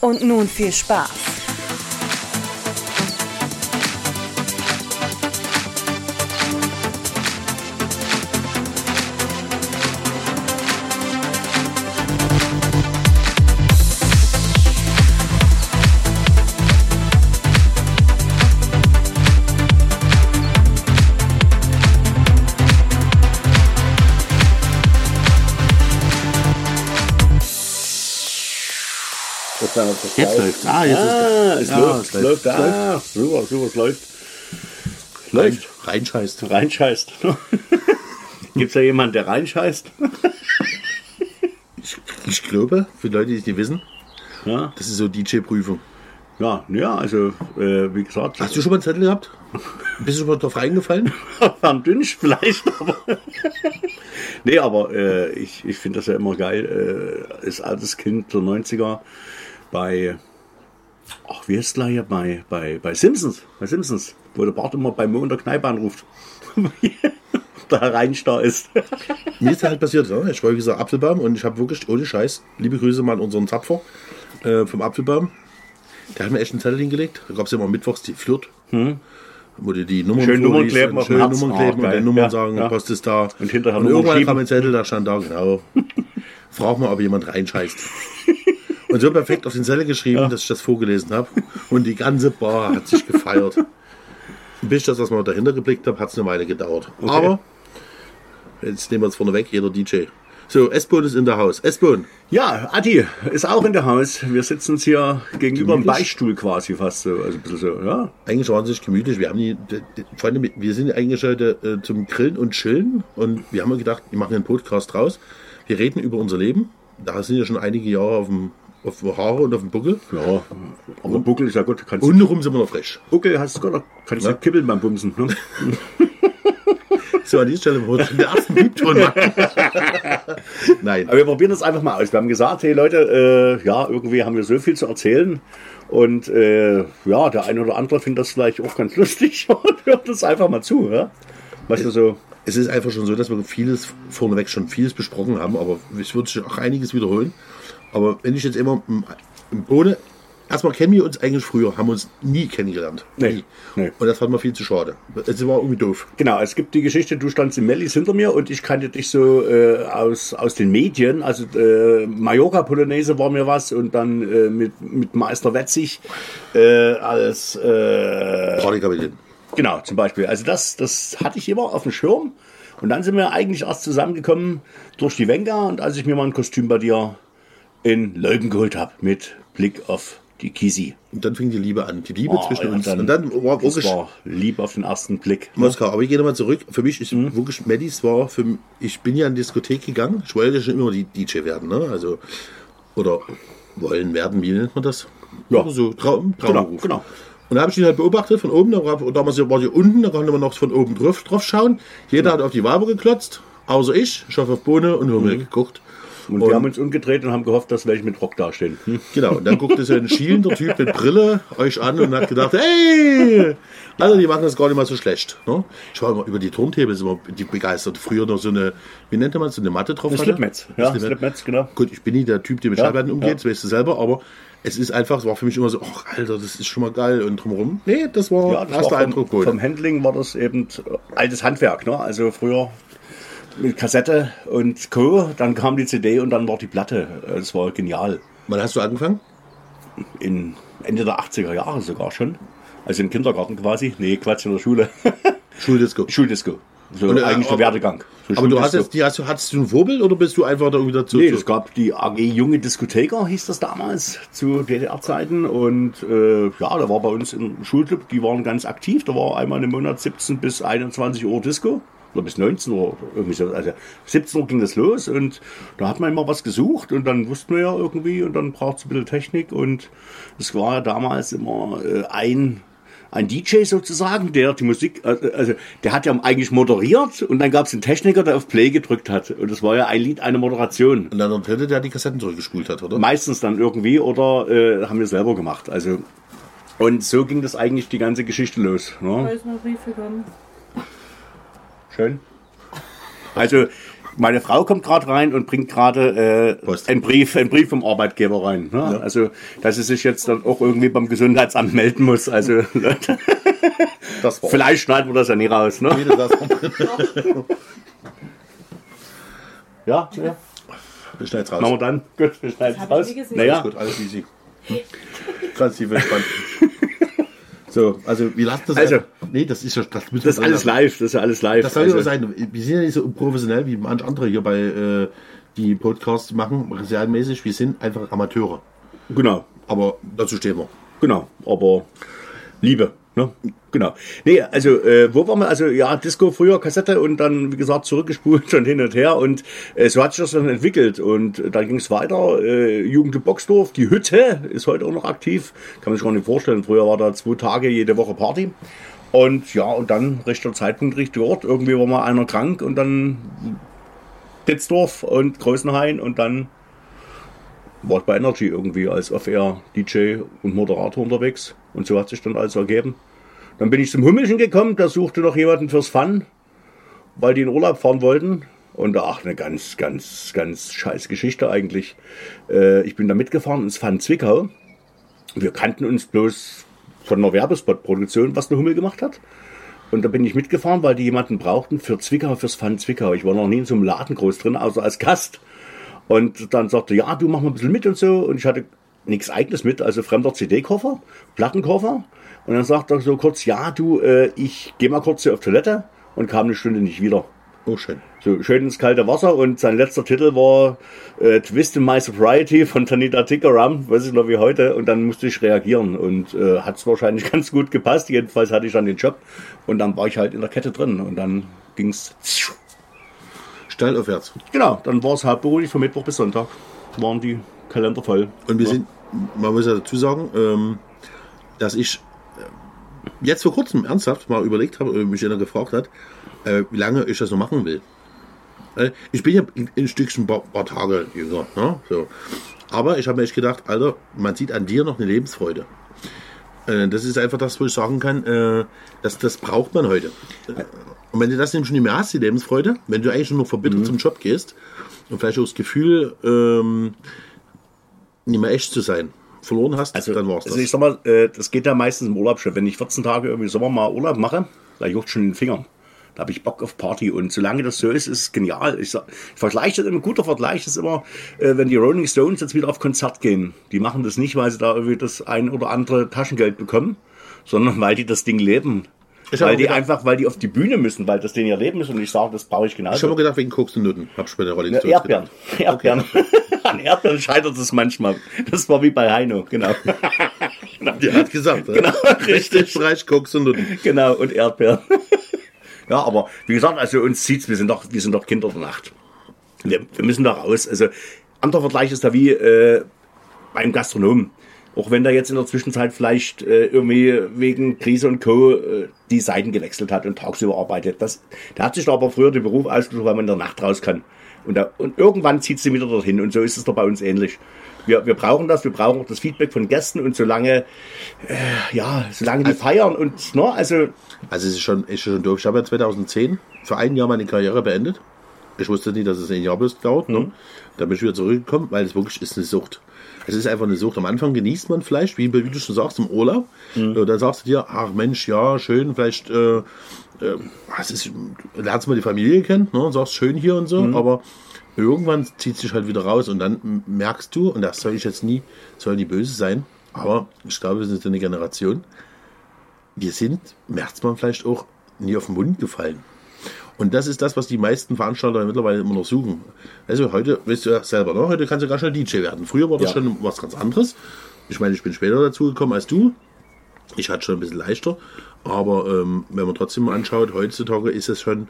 Und nun viel Spaß. Jetzt läuft. Ah, jetzt Ah, ist es Ja, läuft, es es läuft. Ah, super, super, es läuft. Läuft. reinscheißt. Reinscheißt. Gibt es da jemanden, der reinscheißt? Ich, ich glaube, für Leute, die es nicht wissen, Ja, das ist so DJ-Prüfung. ja, ja also, äh, wie gesagt, Hast du schon mal einen Zettel gehabt? Bist du schon mal drauf reingefallen? am Dünsch vielleicht, aber. nee, aber äh, ich, ich finde das ja immer geil. Äh, als altes Kind der 90er bei. Ach, wie heißt hier? Bei, bei, bei Simpsons. Bei Simpsons. Wo der Bart immer bei Mo in der Kneipe anruft. da Reinsch da ist. Mir ist halt passiert, ja? ich war wie gesagt Apfelbaum und ich habe wirklich, ohne Scheiß, liebe Grüße mal an unseren Zapfer äh, vom Apfelbaum. Der hat mir echt einen Zettel hingelegt. Da gab es ja immer mittwochs die Flirt. Wo die die Nummern Schön Nummern kleben und schön. Nummern Ah, kleben und geil. den Nummern Ja, sagen, ja. Post ist da. Und hinterher und irgendwann kam ein Zettel, da stand da, genau. Frag mal, ob jemand reinscheißt. Und so perfekt auf den Zettel geschrieben, dass ich das vorgelesen habe. Und die ganze Bar hat sich gefeiert. Bis ich das, was man dahinter geblickt habe, hat es eine Weile gedauert. Aber jetzt nehmen wir es vorne weg, jeder DJ. So, S-Bone ist in der Haus. S-Bone, Ja, Adi ist auch in der Haus. Wir sitzen uns hier gegenüber dem? Beistuhl quasi fast so. Also ein bisschen so, ja. eigentlich wahnsinnig gemütlich. Wir haben die, die, die Freunde, wir sind eigentlich heute äh, zum Grillen und Chillen und wir haben gedacht, wir machen einen Podcast draus. Wir reden über unser Leben. Da sind ja schon einige Jahre auf dem, auf dem Haare und auf dem Buckel. Ja, aber Buckel ist ja gut. Kannst Und rum sind wir noch frisch. Buckel hast du gut, kannst du Ja. kibbeln beim Bumsen. Ne? So, an dieser Stelle wollen wir den ersten Piepton machen. Nein. Aber wir probieren das einfach mal aus. Wir haben gesagt, hey Leute, äh, ja, irgendwie haben wir so viel zu erzählen. Und äh, ja, der eine oder andere findet das vielleicht auch ganz lustig und hört das einfach mal zu. Ja? Weißt du so, Es ist einfach schon so, dass wir vieles vorneweg schon vieles besprochen haben, aber es wird sich auch einiges wiederholen. Aber wenn ich jetzt immer im, Bohne, erstmal kennen wir uns eigentlich früher, haben uns nie kennengelernt. Nee, Nie. nee. Und das fand mir viel zu schade. Es war irgendwie doof. Genau, es gibt die Geschichte, du standst in Mellis hinter mir und ich kannte dich so äh, aus, aus den Medien. Also äh, Mallorca Polonaise war mir was und dann äh, mit, mit Meister Wetzig äh, als äh, Partykapitän. genau zum Beispiel. Also das, das hatte ich immer auf dem Schirm. Und dann sind wir eigentlich erst zusammengekommen durch die Venga und als ich mir mal ein Kostüm bei dir in Leuben geholt habe mit Blick auf die Kisi. Und dann fing die Liebe an, die Liebe Oh, zwischen ja, uns. dann- und dann war Das wirklich war lieb auf den ersten Blick. Moskau. Aber ich gehe nochmal zurück. Für mich ist Mhm. wirklich Maddys war für ich bin ja in die Diskothek gegangen. Ich wollte schon immer die DJ werden, ne? Also oder wollen werden, wie nennt man das? Ja. Oder so Traum, Traumberuf. genau. Und da habe ich ihn halt beobachtet von oben. Da war, und damals war die unten, da konnte man noch von oben drauf, drauf schauen. Jeder hat auf die Wabe geklotzt, außer ich. Ich habe auf Bohne und Hummel Mhm. geguckt. Und, wir haben uns umgedreht und haben gehofft, dass welche mit Rock dastehen. Hm? Genau, und dann guckte so ein schielender Typ mit Brille euch an und hat gedacht, hey, also die machen das gar nicht mal so schlecht. Ne? Ich war immer über die Turntable ist immer die begeistert. Früher noch so eine, wie nennt man so eine Matte drauf? hatte? Slipmats. Ja, Slipmat. Slipmats, genau. Gut, ich bin nie der Typ, der mit Ja, Schallplatten umgeht, ja. das weißt du selber, aber es ist einfach, es war für mich immer so, ach Alter, das ist schon mal geil und drumherum. Nee, das war Ja, das erster war vom, Eindruck gut. vom Handling war das eben altes Handwerk. Ne? Also früher mit Kassette und Co. Dann kam die CD und dann war die Platte. Es war genial. Wann hast du angefangen? In Ende der 80er Jahre sogar schon. Also im Kindergarten quasi. Nee, Quatsch, in der Schule. Schuldisco. Schuldisco. So Und, äh, eigentlich der Werdegang. So Aber du hast jetzt, die, hast, du- hattest du ein Vorbild oder bist du einfach da irgendwie dazu? Nee, es gab die AG Junge Diskotheker, hieß das damals, zu DDR-Zeiten. Und äh, ja, da war bei uns im Schulclub, die waren ganz aktiv. Da war einmal im Monat 17 bis 21 Uhr Disco. Oder bis 19 Uhr, irgendwie so. Also 17 Uhr ging das los und da hat man immer was gesucht und dann wussten wir ja irgendwie und dann braucht es ein bisschen Technik und es war ja damals immer äh, ein ein DJ sozusagen, der die Musik, äh, also der hat ja eigentlich moderiert und dann gab es einen Techniker, der auf Play gedrückt hat. Und das war ja ein Lied, eine Moderation. Und dann der dritte, der die Kassetten zurückgespult hat, oder? Meistens dann irgendwie oder äh, haben wir selber gemacht. Also und so ging das eigentlich die ganze Geschichte los. Da Ne? ist noch Brief gekommen. Schön. Also meine Frau kommt gerade rein und bringt gerade äh, einen Brief, einen Brief vom Arbeitgeber rein. Ne? Also dass sie sich jetzt dann auch irgendwie beim Gesundheitsamt melden muss. Also war vielleicht schneiden wir das ja nie raus. Ne? Ja, ja. Wir schneiden raus. Machen wir dann. Gut, wir schneiden es raus. Naja, Gut, alles easy. Ganz tief entspannt. So, also wir lassen das Also. Nee, das ist ja das müssen das ist wir alles live. Das ist ja alles live. Das soll ja Also, sein. Wir sind ja nicht so professionell wie manche andere hier bei äh, die Podcasts machen, serienmäßig. Wir sind einfach Amateure. Genau, Aber dazu stehen wir. genau. Aber Liebe. Ne? Genau. Nee, also äh, wo waren wir? Also ja, Disco früher, Kassette und dann, wie gesagt, zurückgespult und hin und her. Und äh, so hat sich das dann entwickelt. Und dann ging es weiter. Äh, Jugend Boxdorf, die Hütte ist heute auch noch aktiv. Kann man sich gar nicht vorstellen. Früher war da zwei Tage jede Woche Party. Und ja, und dann rechter Zeitpunkt, richtiger Ort. Irgendwie war mal einer krank und dann Ditzdorf und Größenhain und dann war bei Energy irgendwie als Off-Air-DJ und Moderator unterwegs. Und so hat sich dann alles ergeben. Dann bin ich zum Hummelchen gekommen, da suchte noch jemanden fürs Fun, weil die in Urlaub fahren wollten. Und ach, eine ganz, ganz, ganz scheiß Geschichte eigentlich. Äh, ich bin da mitgefahren ins Fun Zwickau. Wir kannten uns bloß von einer Werbespot-Produktion, was der Hummel gemacht hat. Und da bin ich mitgefahren, weil die jemanden brauchten für Zwickau, fürs Fun Zwickau. Ich war noch nie in so einem Laden groß drin, außer als Gast. Und dann sagte, ja, du mach mal ein bisschen mit und so. Und ich hatte nichts eigenes mit, also fremder CD-Koffer, Plattenkoffer. Und dann sagt er so kurz, ja, du, äh, ich gehe mal kurz hier auf Toilette und kam eine Stunde nicht wieder. Oh, schön. So schön ins kalte Wasser und sein letzter Titel war äh, Twist in My Sobriety von Tanita Tikaram, weiß ich noch wie heute. Und dann musste ich reagieren und äh, hat es wahrscheinlich ganz gut gepasst. Jedenfalls hatte ich dann den Job und dann war ich halt in der Kette drin und dann ging's. Steil aufwärts. Genau, dann war es hauptberuflich von Mittwoch bis Sonntag. Waren die Kalender voll. Und wir Ja. sind, man muss ja dazu sagen, ähm, dass ich äh, jetzt vor kurzem ernsthaft mal überlegt habe, oder mich einer gefragt hat, äh, wie lange ich das noch machen will. Äh, ich bin ja ein, ein Stückchen paar, paar Tage jünger. Ne? So. Aber ich habe mir echt gedacht, Alter, man sieht an dir noch eine Lebensfreude. Äh, das ist einfach das, wo ich sagen kann, äh, das, das braucht man heute. Und wenn du das nämlich nicht mehr hast, die Lebensfreude, wenn du eigentlich nur noch verbittert zum Job gehst und vielleicht auch das Gefühl, ähm, nicht mehr echt zu sein, verloren hast, Also, dann war's das. also ich sag mal, äh, das geht ja meistens im Urlaub schon. Wenn ich 14 Tage irgendwie Sommer mal Urlaub mache, da juckt schon in den Fingern. Da habe ich Bock auf Party. Und solange das so ist, ist es genial. Ich, sag, ich vergleiche das immer, ein guter Vergleich ist immer, äh, wenn die Rolling Stones jetzt wieder auf Konzert gehen. Die machen das nicht, weil sie da irgendwie das ein oder andere Taschengeld bekommen, sondern weil die das Ding leben. Ich weil die gedacht- einfach, weil die auf die Bühne müssen, weil das denen ihr Leben ist. Und ich sage, das brauche ich genauso. ich habe mir gedacht, wegen Koks und Nutten. Hab ich bei der Rolling Ja, Stones Erdbeeren. gedacht. Erdbeeren. An Erdbeeren scheitert es manchmal. Das war wie bei Heino, genau. Die hat gesagt, ne? Genau, richtig. Streich, Koks und Nutten. genau, und Erdbeeren. ja, aber wie gesagt, also uns zieht's, wir sind doch, wir sind doch Kinder der Nacht. Wir, wir müssen da raus. Also, anderer Vergleich ist da wie äh, beim Gastronomen. Auch wenn der jetzt in der Zwischenzeit vielleicht äh, irgendwie wegen Krise und Co. Äh, die Seiten gewechselt hat und tagsüber arbeitet. Das, der hat sich da aber früher den Beruf ausgesucht, weil man in der Nacht raus kann. Und, da, und irgendwann zieht sie wieder dorthin. Und so ist es doch bei uns ähnlich. Wir, wir brauchen das, wir brauchen auch das Feedback von Gästen und solange, äh, ja, solange die feiern und, ne, also, Also es ist schon, ist schon durch. Ich habe ja 2010 für ein Jahr meine Karriere beendet. Ich wusste nicht, dass es ein Jahr bloß dauert. Ne? Da bin ich wieder zurückgekommen, weil es wirklich ist eine Sucht. Es ist einfach eine Sucht. Am Anfang genießt man vielleicht, wie, wie du schon sagst, im Urlaub. Und dann sagst du dir, ach Mensch, ja, schön, vielleicht, äh, äh, was ist, lernst mal die Familie kennen ne? und sagst, schön hier und so. Aber irgendwann zieht sich halt wieder raus und dann merkst du, und das soll ich jetzt nie, soll nie böse sein, aber ich glaube, wir sind so eine Generation, wir sind, merkt man vielleicht auch, nie auf den Mund gefallen. Und das ist das, was die meisten Veranstalter mittlerweile immer noch suchen. Also heute, weißt du ja selber, ne? heute kannst du gar schnell DJ werden. Früher war das Ja. schon was ganz anderes. Ich meine, ich bin später dazu gekommen als du. Ich hatte schon ein bisschen leichter. Aber ähm, wenn man trotzdem mal anschaut, heutzutage ist es schon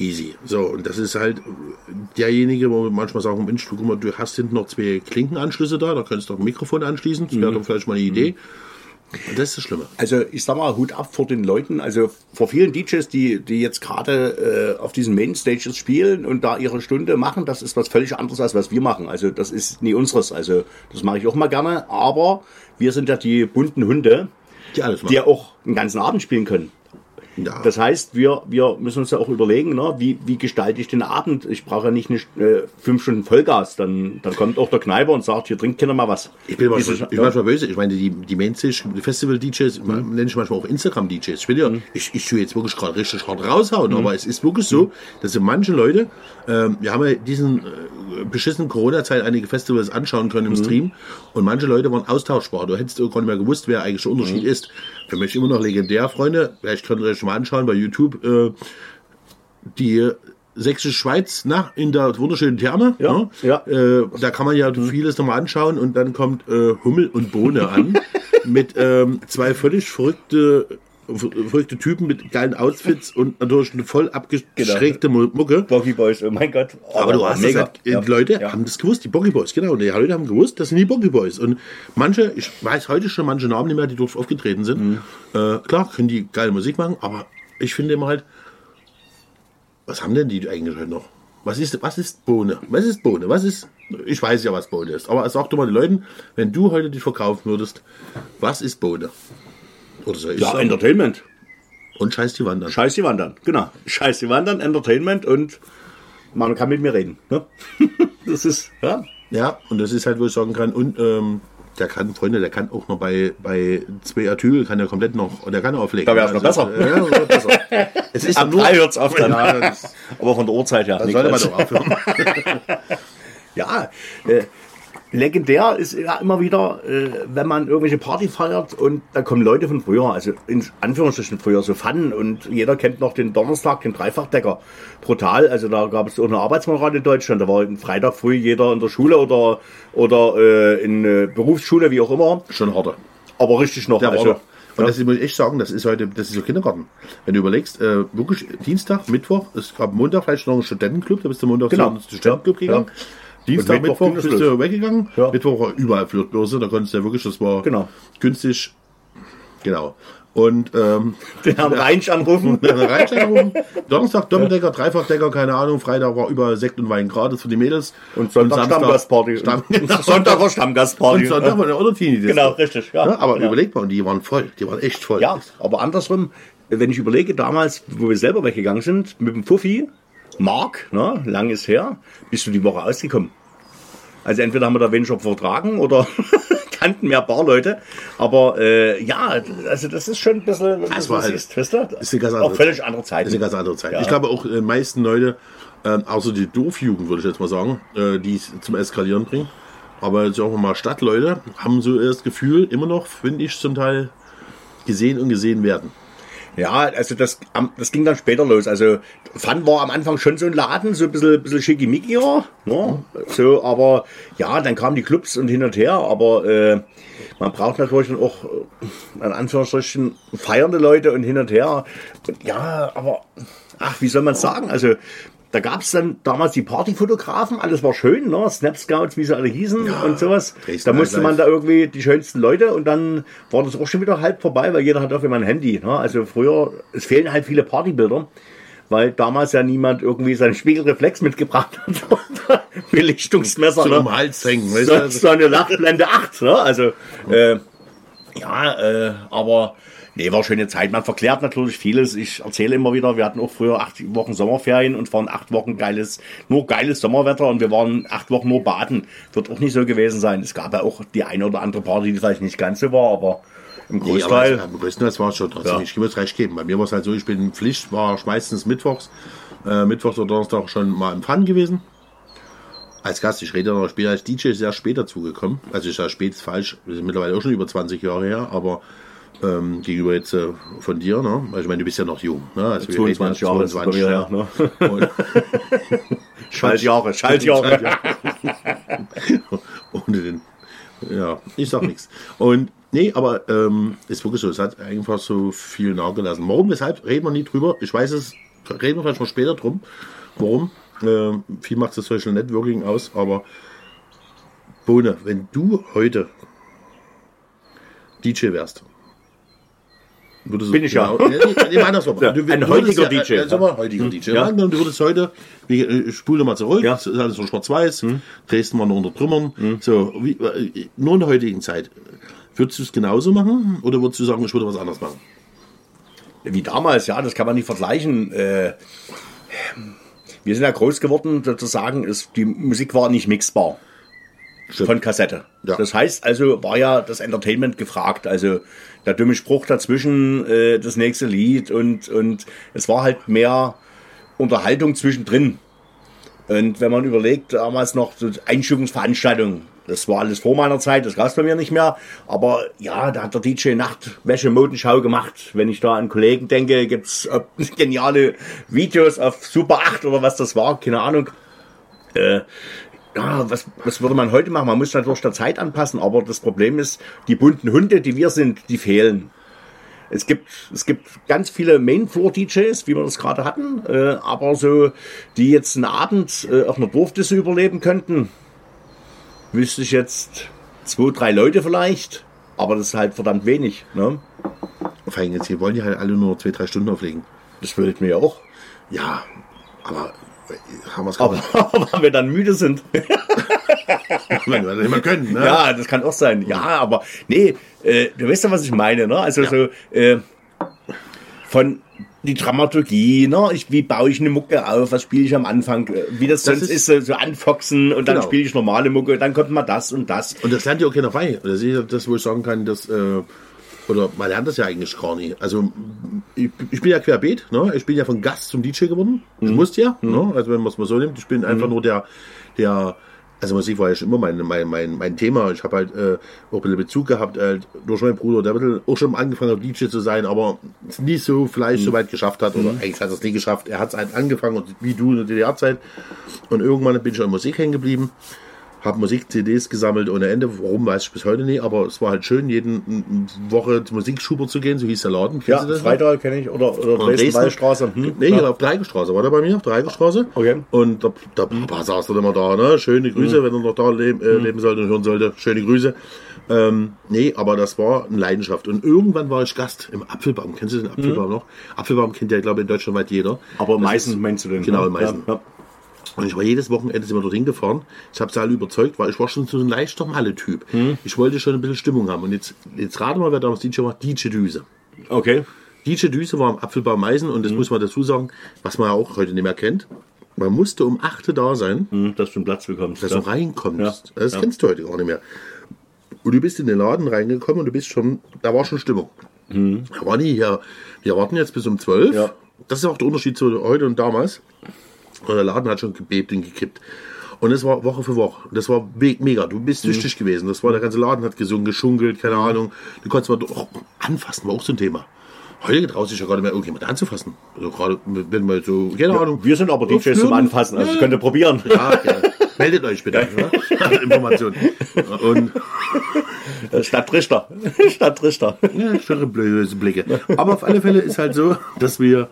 Easy. So, und das ist halt derjenige, wo wir manchmal sagen, Mensch, du, guck mal, du hast hinten noch zwei Klinkenanschlüsse da, da könntest du auch ein Mikrofon anschließen, das wäre doch vielleicht mal eine Idee. Und das ist das Schlimme. Also ich sag mal, Hut ab vor den Leuten, also vor vielen DJs, die, die jetzt gerade äh, auf diesen Mainstages spielen und da ihre Stunde machen, das ist was völlig anderes, als was wir machen. Also das ist nie unseres. Also das mache ich auch mal gerne, aber wir sind ja die bunten Hunde, Die alles machen. die auch einen ganzen Abend spielen können. Ja. Das heißt, wir, wir müssen uns ja auch überlegen, ne, wie, wie gestalte ich den Abend? Ich brauche ja nicht eine, äh, fünf Stunden Vollgas. Dann, dann kommt auch der Kneiper und sagt, hier trinkt keiner mal was. Ich bin manchmal, ich bin manchmal böse. Ich meine, die, die Mainstage, Festival-DJs, Mhm. nenne ich manchmal auch Instagram-DJs. Ich will ja, ich, ich tue jetzt wirklich gerade richtig hart raushauen, Mhm. aber es ist wirklich so, dass so manche Leute, ähm, wir haben ja diesen äh, beschissenen Corona-Zeit einige Festivals anschauen können im Mhm. Stream und manche Leute waren austauschbar. Du hättest gar nicht mehr gewusst, wer eigentlich der Unterschied Mhm. ist. Für mich immer noch legendär, Freunde. Vielleicht könnt ihr euch schon mal anschauen bei YouTube, äh, die Sächsische Schweiz na, in der wunderschönen Therme. Ja, ne? ja. Äh, da kann man ja vieles nochmal anschauen und dann kommt äh, Hummel und Bohne an mit ähm, zwei völlig verrückte, ver- verrückte Typen mit geilen Outfits und natürlich eine voll abgeschrägte Mu- Mucke. Boggy Boys, oh mein Gott. Aber du hast mega. äh, die Leute Ja. haben das gewusst, die Boggy Boys, genau. Die Leute haben gewusst, das sind die Boggy Boys. Und manche, ich weiß heute schon manche Namen nicht mehr, die dort aufgetreten sind. Mhm. Äh, klar, können die geile Musik machen, aber ich finde immer halt, was haben denn die eigentlich heute noch? Was ist, was ist Bohne? Was ist Bohne? Was ist, ich weiß ja, was Bohne ist. Aber sag doch mal den Leuten, wenn du heute dich verkaufen würdest, was ist Bohne? Oder soll ich Ja, sagen? Entertainment. Und scheiß die Wandern. Scheiß die Wandern, genau. Scheiß die Wandern, Entertainment und man kann mit mir reden. Ne? Das ist, ja. Ja, und das ist halt, wo ich sagen kann, und ähm, der kann, Freunde, der kann auch noch bei, bei zwei Atyl, kann er komplett noch, der kann auflegen. Da wär's noch besser. äh, Ja, noch besser. Es ist Ab doch nur, drei hört's auf dann. Ja, das, Aber von der Uhrzeit her. da sollte man doch aufhören. Ja, äh, legendär ist ja immer wieder, äh, wenn man irgendwelche Party feiert und da kommen Leute von früher, also in Anführungsstrichen früher, so Pfannen und jeder kennt noch den Donnerstag, den Dreifachdecker. Brutal, also da gab es auch eine Arbeitsmoral in Deutschland, da war am Freitag früh jeder in der Schule oder, oder äh, in äh, Berufsschule, wie auch immer, Schon harter. aber richtig noch. Der also, also, und das muss ich echt sagen, das ist heute, das ist so Kindergarten. Wenn du überlegst, äh, wirklich Dienstag, Mittwoch, es gab Montag vielleicht noch einen Studentenclub, da bist du Montag Genau. zum Studentenclub gegangen. Dienstag, Und Mittwoch Mittwoch bist du weggegangen. Ja. Mittwoch war überall Flirtbörse, da konntest du ja wirklich, das war Genau. günstig. Genau. Und ähm, den Herrn Reinsch anrufen. Ja, eine Reinsteigerung. Donnerstag Doppeldecker, Dreifachdecker, keine Ahnung. Freitag war über Sekt und Wein gratis für die Mädels. Und Sonntag Stammgastparty. Stamm, Sonntag war Stammgastparty. und Sonntag war Untertini. Genau, richtig, ja. aber Genau. überleg mal, und die waren voll. Die waren echt voll. Ja, aber andersrum, wenn ich überlege, damals, wo wir selber weggegangen sind, mit dem Fuffi, Mark, ne, lang ist her, bist du die Woche ausgekommen. Also entweder haben wir da weniger vertragen oder kannten mehr Barleute. Aber äh, ja, also das ist schon ein bisschen, Das du war halt- siehst, weißt du? ist eine ganz auch völlig Zeit. andere Zeit. Das ist eine ganz andere Zeit. Ja. Ich glaube auch, äh, meisten Leute, ähm, außer die Doofjugend, würde ich jetzt mal sagen, äh, die es zum Eskalieren bringen. Aber sagen wir mal, Stadtleute haben so das Gefühl, immer noch, finde ich, zum Teil gesehen und gesehen werden. Ja, also das, das ging dann später los. Also Fun war am Anfang schon so ein Laden, so ein bisschen, bisschen schickimickier. Ne? So, aber ja, dann kamen die Clubs und hin und her. Aber äh, man braucht natürlich dann auch, äh, in Anführungsstrichen, feiernde Leute und hin und her. Und ja, aber ach, wie soll man sagen? Also da gab es dann damals die Partyfotografen, alles war schön, ne? Snap Scouts, wie sie alle hießen und sowas. Dresden Da musste man da irgendwie die schönsten Leute und dann war das auch schon wieder halb vorbei, weil jeder hat auf immer ein Handy. Ne? Also früher, es fehlen halt viele Partybilder, weil damals ja niemand irgendwie seinen Spiegelreflex mitgebracht hat. Belichtungsmesser. So ne? Hals hängen. Weißt so, so eine Lachblende 8. Ne? Also, äh, ja, äh, aber nee, war schöne Zeit. Man verklärt natürlich vieles. Ich erzähle immer wieder, wir hatten auch früher acht Wochen Sommerferien und waren acht Wochen geiles, nur geiles Sommerwetter und wir waren acht Wochen nur baden. Wird auch nicht so gewesen sein. Es gab ja auch die eine oder andere Party, die vielleicht nicht ganz so war, aber im Nee, aber Großteil. am größten Teil war es schon trotzdem. Ja. Ich gebe es recht geben. Bei mir war es halt so, ich bin Pflicht, war meistens mittwochs, äh, mittwochs oder Donnerstag schon mal im Fun gewesen. Als Gast, ich rede noch später, als DJ sehr spät dazugekommen. Also ich sage spät ist falsch, wir sind mittlerweile auch schon über 20 Jahre her, aber ähm, gegenüber jetzt äh, von dir, ne? Also ich meine, du bist ja noch jung, ne? Also wir 22 reden Jahre ja ist es bei mir her, ne? Und, Schaltjahre, Schaltjahre. ohne den. Ja, ich sag nichts. Und nee, aber ähm, ist wirklich so, es hat einfach so viel nachgelassen. Warum, weshalb, reden wir nie drüber. Ich weiß es reden wir vielleicht mal später drum. Warum? Äh, viel macht das Social Networking aus, aber Bohne, wenn du heute DJ wärst, würdest du Bin ich ja. genau, nee, nee, nee, andersrum. Ja, Du ein heutiger ja, DJ. sag mal, heutiger DJ. Ja. Du würdest heute, wie, äh, spule mal zurück, Ja. das ist alles so schwarz-weiß, Dresden war noch unter Trümmern, so, wie, äh, nur in der heutigen Zeit. Würdest du es genauso machen oder würdest du sagen, ich würde was anderes machen? Wie damals, ja, das kann man nicht vergleichen. Äh, wir sind ja groß geworden, sozusagen, ist, die Musik war nicht mixbar Stimmt. von Kassette. Ja. Das heißt also, war ja das Entertainment gefragt. Also der dumme Spruch dazwischen, äh, das nächste Lied und, und es war halt mehr Unterhaltung zwischendrin. Und wenn man überlegt, damals noch so Einstufungsveranstaltungen, das war alles vor meiner Zeit, das gab es bei mir nicht mehr. Aber ja, da hat der DJ Nachtwäsche Modenschau gemacht. Wenn ich da an Kollegen denke, gibt's äh, geniale Videos auf Super 8 oder was das war, keine Ahnung. Äh, ja, was, was würde man heute machen? Man muss natürlich der Zeit anpassen, aber das Problem ist, die bunten Hunde, die wir sind, die fehlen. Es gibt, es gibt ganz viele Mainfloor-DJs, wie wir das gerade hatten, äh, aber so, die jetzt einen Abend äh, auf einer Dorfdisse überleben könnten, wüsste ich jetzt zwei, drei Leute vielleicht, aber das ist halt verdammt wenig. Ne? Vor allem jetzt, hier wollen die halt alle nur zwei, drei Stunden auflegen. Das fällt mir ja auch. Ja, aber haben wir es Aber, aber wenn wir dann müde sind. wenn wir nicht mehr können, ne? Ja, das kann auch sein. Ja, aber nee, äh, du weißt ja, was ich meine, ne? Also so äh, von die Dramaturgie, ne? Ich, wie baue ich eine Mucke auf? Was spiele ich am Anfang? Äh, Wie das, Das sonst ist- ist, so, so anfoxen und dann Genau. spiele ich normale Mucke, dann kommt mal das und das. Und das lernt ja auch keiner bei. Das ist das, wo ich sagen kann, dass, äh, oder man lernt das ja eigentlich gar nicht. Also, ich, ich bin ja querbeet, ne? Ich bin ja von Gast zum DJ geworden. Ich musste ja, ne? Also, wenn man es mal so nimmt, ich bin einfach nur der, der, also Musik war ja schon immer mein, mein, mein, mein Thema. Ich habe halt äh, auch ein bisschen Bezug gehabt, halt, durch meinen Bruder, der ein bisschen auch schon angefangen hat, DJ zu sein, aber es nie so vielleicht so weit geschafft hat. Oder eigentlich hat er es nie geschafft. Er hat es halt angefangen, wie du in der DDR-Zeit. Und irgendwann bin ich an Musik hängen geblieben habe Musik-CDs gesammelt ohne Ende. Warum, weiß ich bis heute nicht, aber es war halt schön, jeden Woche zur Musikschuber zu gehen, so hieß der Laden. Kennst Ja, du das noch? Freital kenne ich oder, oder Und Dresden-Wallstraße. Hm? Nee, ja. Dreigestraße war der bei mir, auf Dreigestraße. Okay. Und der, der Papa saß dann immer da, ne? Schöne Grüße, wenn er noch da leben, äh, leben sollte und hören sollte. Schöne Grüße. Ähm, nee, aber das war eine Leidenschaft. Und irgendwann war ich Gast im Apfelbaum. Kennst du den Apfelbaum noch? Apfelbaum kennt ja, glaube ich, in Deutschland weit jeder. Aber ist- meinst du denn? Genau, ne? in Meißen. Ja, ja. Und ich war jedes Wochenende immer dorthin gefahren. Ich habe sie alle überzeugt, weil ich war schon so ein leichter Malle-Typ. Ich wollte schon ein bisschen Stimmung haben. Und jetzt, jetzt rate mal, wer damals DJ war. DJ Düse. Okay. DJ Düse war am Apfelbaum Meißen und das muss man dazu sagen, was man ja auch heute nicht mehr kennt. Man musste um 8 Uhr da sein, Hm, dass du einen Platz bekommst. dass ja. du reinkommst. Ja. Das Ja. kennst du heute gar nicht mehr. Und du bist in den Laden reingekommen und du bist schon, da war schon Stimmung. Da war nie hier, wir warten jetzt bis um 12. Mhm. Ja. Das ist auch der Unterschied zu heute und damals. Und der Laden hat schon gebebt und gekippt. Und es war Woche für Woche. Das war me- mega. Du bist süchtig gewesen. Das war der ganze Laden hat gesungen, geschunkelt, keine Ahnung. Du konntest mal doch anfassen, war auch so ein Thema. Heute traut sich ja nicht mehr irgendjemand anzufassen. Also gerade wenn man so, keine Ahnung. Wir sind aber DJs zum. Anfassen, also das könnt ihr probieren. Ja, ja. Meldet euch bitte. Ne? Informationen. Und Stadt Trichter. Stadt Trichter. ja, schöne blöde Blicke. Aber auf alle Fälle ist halt so, dass wir,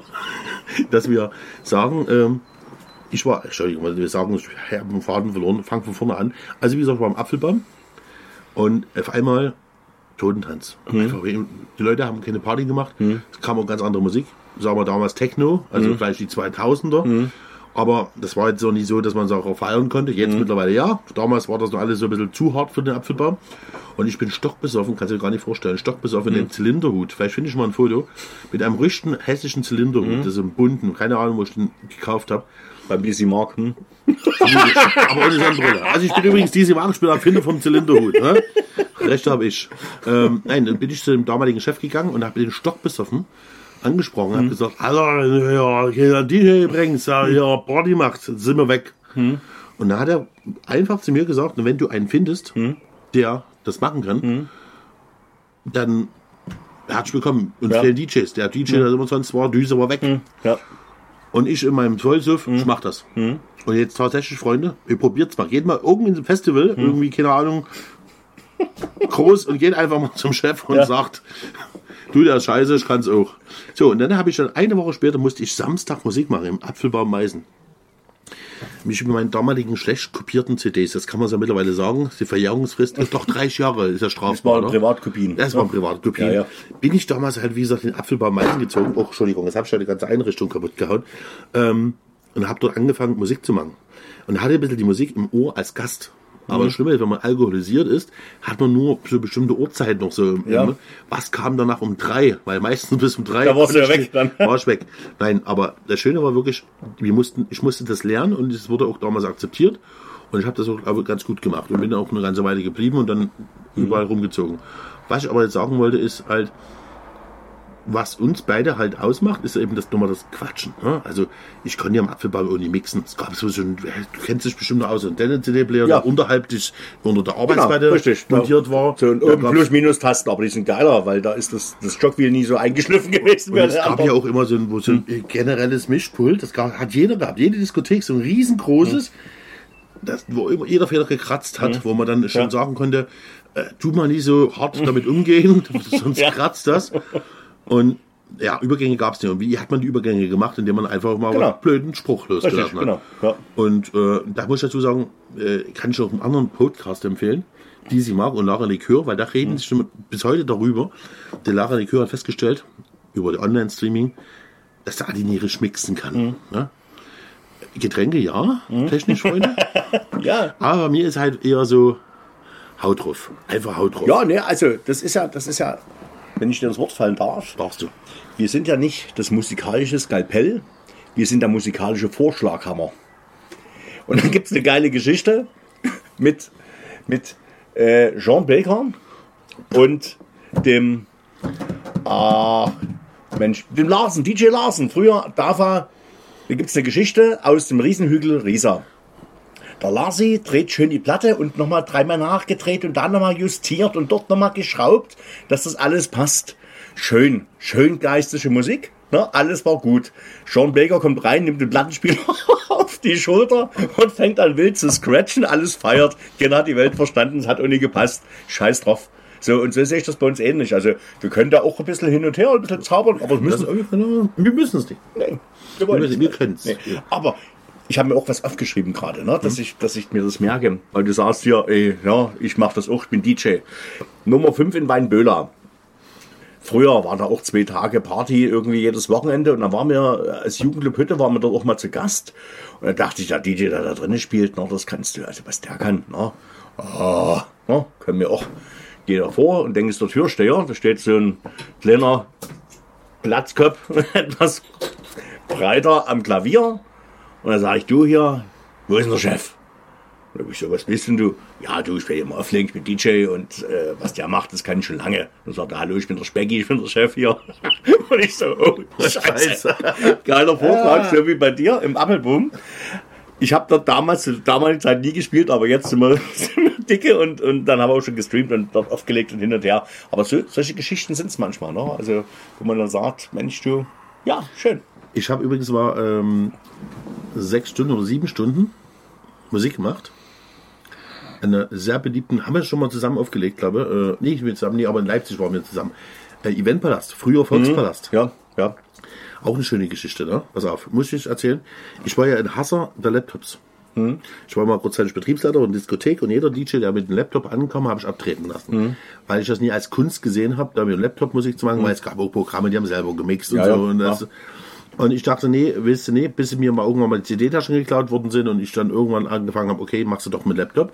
dass wir sagen, ähm, ich war, Entschuldigung, wir sagen, ich habe den Faden verloren, fang von vorne an. Also wie gesagt, ich war am Apfelbaum und auf einmal Totentanz. Einfach, die Leute haben keine Party gemacht. Es kam auch ganz andere Musik. Sagen wir damals Techno, also vielleicht die 2000er. Aber das war jetzt so nicht so, dass man es auch feiern konnte. Jetzt mittlerweile ja. Damals war das noch alles so ein bisschen zu hart für den Apfelbaum. Und ich bin stockbesoffen, kannst du dir gar nicht vorstellen, stockbesoffen in einem Zylinderhut. Vielleicht finde ich mal ein Foto. Mit einem richtigen hessischen Zylinderhut. Das ist ein bunten, keine Ahnung, wo ich den gekauft habe. Beim BC Mark. Hm? Aber ohne Sonnenbrille. Also ich bin übrigens diese Wagen, ich bin Erfinder vom Zylinderhut. Ne? Recht habe ich. Ähm, nein, dann bin ich zu dem damaligen Chef gegangen und habe den Stock besoffen angesprochen. Mhm. Habe gesagt, Alter, ja, hier DJ übrigens, ja, hier Party macht, sind wir weg. Mhm. Und da hat er einfach zu mir gesagt, wenn du einen findest, Mhm. der das machen kann, dann herzlich willkommen. Und Ja. Vielen DJs. Der DJ, der immer sonst war, Düse war weg. Ja. Und ich in meinem Vollsuff, ich mach das. Und jetzt tatsächlich, Freunde, ihr probiert's mal. Geht mal irgendwie in ein Festival, irgendwie, keine Ahnung, groß und geht einfach mal zum Chef und Ja. sagt, Du, der scheiße, ich kann's auch. So, und dann habe ich dann eine Woche später musste ich Samstag Musik machen im Apfelbaum Meißen. Mich über meinen damaligen schlecht kopierten CDs, das kann man so mittlerweile sagen, die Verjährungsfrist ist doch 30 Jahre, ist ja strafbar. Das waren? Privatkopien. Das waren Privatkopien. Ja, ja. Bin ich damals halt, wie gesagt, den Apfelbaum Meißen gezogen. Oh, Entschuldigung, jetzt habe ich ja die ganze Einrichtung kaputt gehauen. Ähm, und habe dort angefangen, Musik zu machen. Und hatte ein bisschen die Musik im Ohr als Gast. Aber Mhm. das Schlimme ist, wenn man alkoholisiert ist, hat man nur so bestimmte Uhrzeiten noch so. Ja. ne? Was kam danach um drei? Weil meistens bis um drei. Da warst du ja weg dann. War ich weg. Nein, aber das Schöne war wirklich, wir mussten, ich musste das lernen und es wurde auch damals akzeptiert. Und ich habe das auch ganz gut gemacht und bin auch eine ganze Weile geblieben und dann überall rumgezogen. Was ich aber jetzt sagen wollte, ist halt, was uns beide halt ausmacht, ist eben das nochmal das Quatschen. Ne? Also ich kann ja am Apfelbaum nicht mixen. Es gab so schon, du kennst dich bestimmt noch aus, so ein CD-Player, Ja. der unterhalb des, unter der Genau, Arbeitsplatte. Da- montiert war. So ein oben Plus-Minus-Tasten, aber die sind geiler, weil da ist das, das Jogwheel nie so eingeschliffen gewesen. Und es gab ja auch immer so ein, so ein Hm. generelles Mischpult. Das gab, hat jeder gehabt. Jede Diskothek, so ein riesengroßes, das, wo immer jeder Feder gekratzt hat, wo man dann schon Hm. Ja. sagen konnte, äh, tu mal nicht so hart damit umgehen, sonst Ja. kratzt das. Und ja, Übergänge gab es nicht. Und wie hat man die Übergänge gemacht? Indem man einfach mal Genau. einen blöden Spruch losgelassen Richtig, hat. genau. Ja. Und äh, da muss ich dazu sagen, äh, kann ich auch einen anderen Podcast empfehlen, die sie mag und Lara Likör, weil da reden Mhm. sie schon bis heute darüber. Die Lara Likör hat festgestellt, über die Online-Streaming, dass der adinerisch mixen kann. Mhm. Ne? Getränke ja, technisch Freunde. Ja. Aber bei mir ist halt eher so Haut drauf. Einfach Haut drauf. ja, ne, also das ist ja, das ist ja, wenn ich dir ins Wort fallen darf, Darfst du. wir sind ja nicht das musikalische Skalpell, wir sind der musikalische Vorschlaghammer. Und dann gibt es eine geile Geschichte mit, mit äh, Jean Baker und dem, ah, Mensch, dem Larsen, DJ Larsen. Früher, da war, da gibt es eine Geschichte aus dem Riesenhügel Riesa. Larsi dreht schön die Platte und nochmal dreimal nachgedreht und dann nochmal justiert und dort nochmal geschraubt, dass das alles passt. Schön, schön geistige Musik. Ne? Alles war gut. Sean Baker kommt rein, nimmt den Plattenspieler auf die Schulter und fängt an wild zu scratchen. Alles feiert. Genau die Welt verstanden. Es hat nie gepasst. Scheiß drauf. So, und so sehe ich das bei uns ähnlich. Also, wir können da auch ein bisschen hin und her, ein bisschen zaubern, aber wir Das, müssen wir müssen es nicht. Nee, wir, Wir wir können's. Nee. Aber ich habe mir auch was aufgeschrieben gerade, ne? dass, ich, dass ich mir das merke. Weil du sagst hier, ey, ja, ich mache das auch, ich bin DJ. Nummer 5 in Weinböhler. Früher war da auch zwei Tage Party irgendwie jedes Wochenende und dann waren wir als Jugendclub Hütte, waren wir dort auch mal zu Gast. Und da dachte ich, der DJ, der da drinnen spielt, na, das kannst du, also was der kann, na, ah, na, können wir auch. Geh da vor und denkst der Türsteher, da steht so ein kleiner Platzkopf, etwas breiter am Klavier. Und dann sage ich, du hier, wo ist denn der Chef? Und dann ich so, was bist denn du? Ja, du, ich bin immer auflegen, ich bin DJ und äh, was der macht, das kann ich schon lange. Dann sagt er, hallo, ich bin der Specki, ich bin der Chef hier. und ich so, oh, Scheiße. Geiler Vortrag, so wie bei dir im Appelboom. Ich habe dort damals, der damaligen Zeit nie gespielt, aber jetzt sind wir, sind wir dicke und, und dann haben wir auch schon gestreamt und dort aufgelegt und hin und her. Aber so, solche Geschichten sind es manchmal, ne? Also, wo man dann sagt, Mensch, du, ja, schön. Ich habe übrigens mal ähm, sechs Stunden oder sieben Stunden Musik gemacht. Eine sehr beliebten, haben wir schon mal zusammen aufgelegt, glaube ich. Äh, nicht mit zusammen, nee, aber in Leipzig waren wir zusammen. Äh, Eventpalast, früher Volkspalast. Ja, ja. Auch eine schöne Geschichte, ne? Pass auf, muss ich erzählen. Ich war ja ein Hasser der Laptops. Ich war mal kurzzeitig Betriebsleiter und Diskothek und jeder DJ, der mit dem Laptop ankam, habe ich abtreten lassen. Weil ich das nie als Kunst gesehen habe, da mit dem Laptop Musik zu machen, weil es gab auch Programme, die haben selber gemixt und Ja, so. ja, Und, das, ja. Und ich dachte, nee, willst du nee, bis mir mal irgendwann mal die CD-Taschen geklaut worden sind und ich dann irgendwann angefangen habe, okay, machst du doch mit Laptop.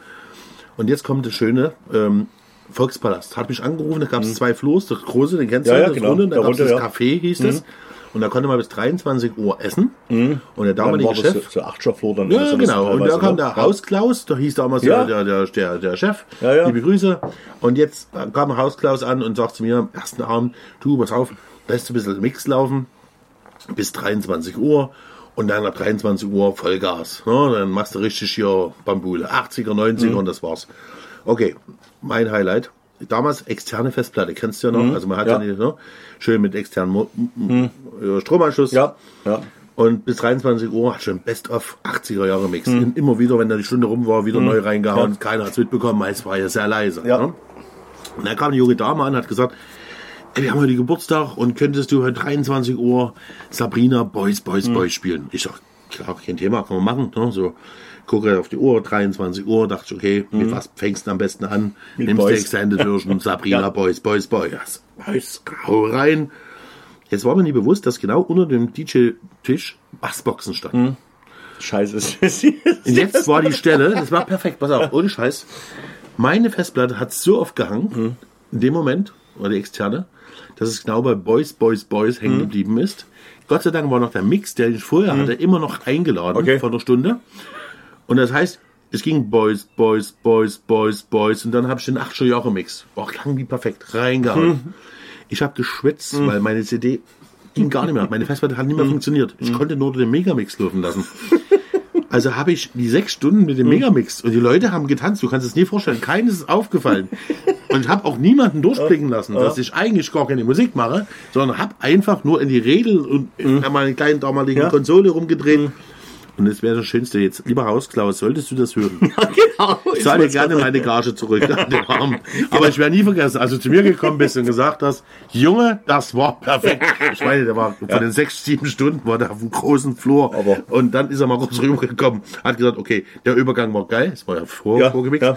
Und jetzt kommt das Schöne, ähm, Volkspalast. Hat mich angerufen, da gab es zwei Floß, das große, den kennst du, Mhm. Ja, ja, das genau. runde, da Der gab es das ja. Café, hieß das. Und da konnte man bis 23 Uhr essen. Und der damalige Chef, so, so Achtschaftflur dann. ja, genau. Und da kam ne? der Hausklaus, da hieß damals Ja. der, der, der, der Chef. Ja, ja. Liebe Grüße. Und jetzt kam Hausklaus an und sagt zu mir am ersten Abend, du, pass auf, lässt ein bisschen Mix laufen bis 23 Uhr. Und dann ab 23 Uhr Vollgas. Ne? Dann machst du richtig hier Bambule. 80er, 90er Mhm. und das war's. Okay, mein Highlight. Damals externe Festplatte, kennst du ja noch? Also man hat ja, Mhm. Ja. nicht, ne? schön mit externen Mo m- m- Stromanschluss. Ja, ja. Und bis 23 Uhr hat schon Best of 80er Jahre Mix. Immer wieder, wenn da die Stunde rum war, wieder neu reingehauen. Mhm. Ja. Keiner hat's mitbekommen, weil es war ja sehr leise. Ja. Ne? Und dann kam eine junge Dame an und hat gesagt, ey, wir haben heute Geburtstag und könntest du heute 23 Uhr Sabrina Boys, Boys, Mhm. Boys spielen? Ich sag, klar, kein Thema, kann man machen. Ne? So, gucke auf die Uhr, 23 Uhr, dachte ich, okay, mit was fängst du am besten an? Mhm. Mit Nimmst die Boys. Extended Version, Sabrina Ja. Boys, Boys, Boys. Boys, hau rein. Jetzt war mir nie bewusst, dass genau unter dem DJ-Tisch Bassboxen standen. Scheiße, ist das Und jetzt war die Stelle, das war perfekt, pass auf, ohne Scheiß. Meine Festplatte hat so oft gehangen, in dem Moment, oder die externe, dass es genau bei Boys, Boys, Boys hängen geblieben ist. Gott sei Dank war noch der Mix, den ich vorher hatte, immer noch eingeladen Okay. vor einer Stunde. Und das heißt, es ging Boys, Boys, Boys, Boys, Boys und dann habe ich den 8 Jahre Mix. Boah, klang wie perfekt, reingehauen. Ich habe geschwitzt, weil meine CD ging gar nicht mehr. Meine Festplatte hat nicht mehr funktioniert. Ich konnte nur den Megamix laufen lassen. Also habe ich die sechs Stunden mit dem Megamix und die Leute haben getanzt. Du kannst es nie vorstellen. Keines ist aufgefallen. Und ich habe auch niemanden durchblicken lassen, dass ich eigentlich gar keine Musik mache, sondern habe einfach nur in die Rädel und in meiner kleinen damaligen Ja. Konsole rumgedreht. Und das wäre das Schönste jetzt. Lieber Hausklaus, solltest du das hören? genau. Ich zahle gerne meine Gage zurück an den Arm. Aber ich werde nie vergessen, als du zu mir gekommen bist und gesagt hast, Junge, das war perfekt. Ich meine, der war von den sechs, sieben Stunden war der auf dem großen Flur. Aber- und dann ist er mal kurz rübergekommen, hat gesagt, okay, der Übergang war geil, es war ja vor, Ja, vorgemixt. ja.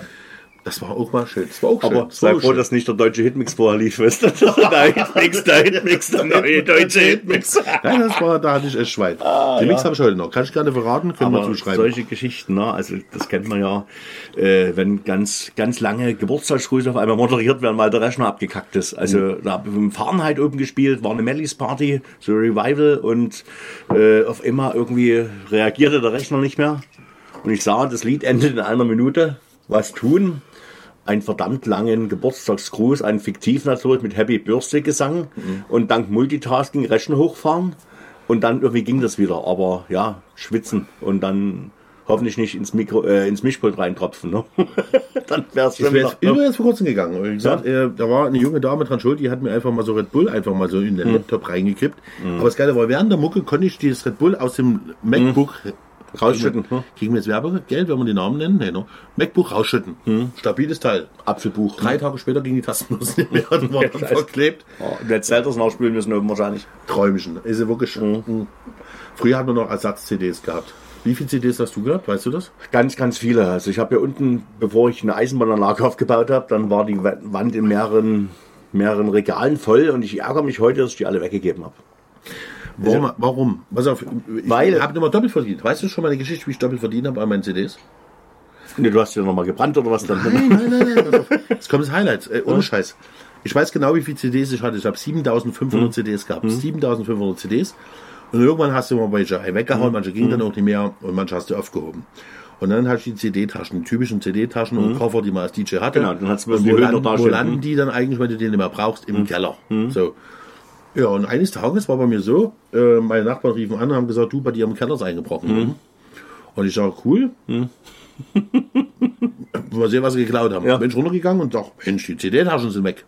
Das war auch mal schön. Das war auch schön. Aber sei froh, schön. dass nicht der deutsche Hitmix vorher lief, weißt du? Der Hitmix, der Hitmix, der neue deutsche Hitmix. Nein, das war, da hatte ich echt Schwein. Den Mix habe ich heute noch. Kann ich gerne verraten, können wir Ah, zuschreiben. solche Geschichten, ne? also das kennt man ja, äh, wenn ganz, ganz lange Geburtstagsgrüße auf einmal moderiert werden, weil der Rechner abgekackt ist. Also Mhm. da habe ich im Fahrenheit oben gespielt, war eine Mellies Party, so Revival und äh, auf einmal irgendwie reagierte der Rechner nicht mehr. Und ich sah, das Lied endet in einer Minute. Was tun? Einen verdammt langen Geburtstagsgruß, einen fiktiv natürlich mit Happy Birthday Gesang und dank Multitasking Rechner hochfahren. Und dann irgendwie ging das wieder. Aber ja, schwitzen und dann hoffentlich nicht ins Mikro, äh, ins Mischpult reintropfen. Ne? dann Ich schon wieder. jetzt übrigens vor kurzem gegangen. Wie gesagt, äh, da war eine junge Dame dran schuld, die hat mir einfach mal so Red Bull einfach mal so in Mhm. den Laptop reingekippt. Aber das Geile war, während der Mucke konnte ich dieses Red Bull aus dem MacBook rausschütten. Mhm. Kriegen wir jetzt Werbegeld, wenn wir die Namen nennen? Nee, no. MacBook rausschütten. Mhm. Stabiles Teil. Apfelbuch. Drei Tage später ging die Tastenlos nicht mehr und war verklebt. Oh, du hättest Zelters nachspielen müssen oben wahrscheinlich. Träumchen. Ist ja wirklich. Mhm. Früher hat man noch Ersatz-CDs gehabt. Wie viele CDs hast du gehabt? Weißt du das? Ganz, ganz viele. Also ich habe ja unten, bevor ich eine Eisenbahnanlage aufgebaut habe, dann war die Wa- Wand in mehreren, mehreren Regalen voll und ich ärgere mich heute, dass ich die alle weggegeben habe. Warum? Warum? Pass auf, ich Weil- habe immer doppelt verdient. Weißt du schon meine Geschichte, wie ich doppelt verdient habe an meinen CDs? Nee, du hast ja nochmal gebrannt oder was dann? Nein, nein, nein, nein. auf. Jetzt kommt das Highlight. Äh, ohne Scheiß. Ich weiß genau, wie viele CDs ich hatte. Ich habe 7500 CDs gehabt. 7500 CDs. Und irgendwann hast du mal welche weggehauen, manche gingen dann auch nicht mehr und manche hast du aufgehoben. Und dann hatte ich die CD-Taschen, die typischen CD-Taschen und Koffer, die man als DJ hatte. Genau, dann hat's bloß und wo, landen, wo landen die dann eigentlich, wenn du den nicht mehr brauchst? Im Keller. So. Ja, und eines Tages war bei mir so, äh, meine Nachbarn riefen an und haben gesagt, du, bei dir im Keller ist eingebrochen. Und ich sage, cool. Mal sehen, was sie geklaut haben. Ja. Bin ich runtergegangen und dachte, Mensch, die CD-Taschen sind weg.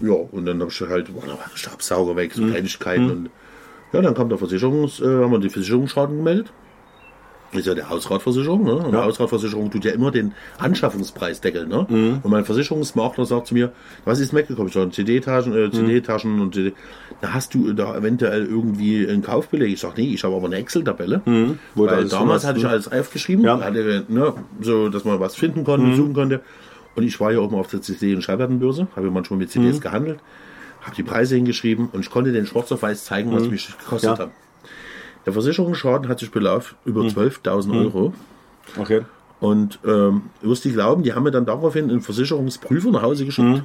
Ja, und dann habe ich halt, boah, da war ein Stabsauger weg, so Kleinigkeiten. Und ja, dann kam der Versicherungs, äh, haben wir die Versicherungsschaden gemeldet. Ist ja der Hausratversicherung, ne? Und die Hausratversicherung tut ja immer den Anschaffungspreis deckeln, ne? Und mein Versicherungsmakler sagt zu mir, was ist weggekommen? Ich sage, CD-Taschen, äh, CD-Taschen und CD. Da hast du da eventuell irgendwie einen Kaufbeleg. Ich sage, nee, ich habe aber eine Excel-Tabelle. Du Weil damals hatte ich alles aufgeschrieben, Ja. hatte, ne, so, dass man was finden konnte, suchen konnte. Und ich war ja oben auf der CD- und Schallplattenbürse, habe manchmal mit CDs gehandelt, habe die Preise hingeschrieben und ich konnte den schwarz auf weiß zeigen, was mich gekostet Ja. hat. Der Versicherungsschaden hat sich belaufen über 12.000 Euro. Okay. Und ähm, wirst du glauben, die haben mir dann daraufhin einen Versicherungsprüfer nach Hause geschickt,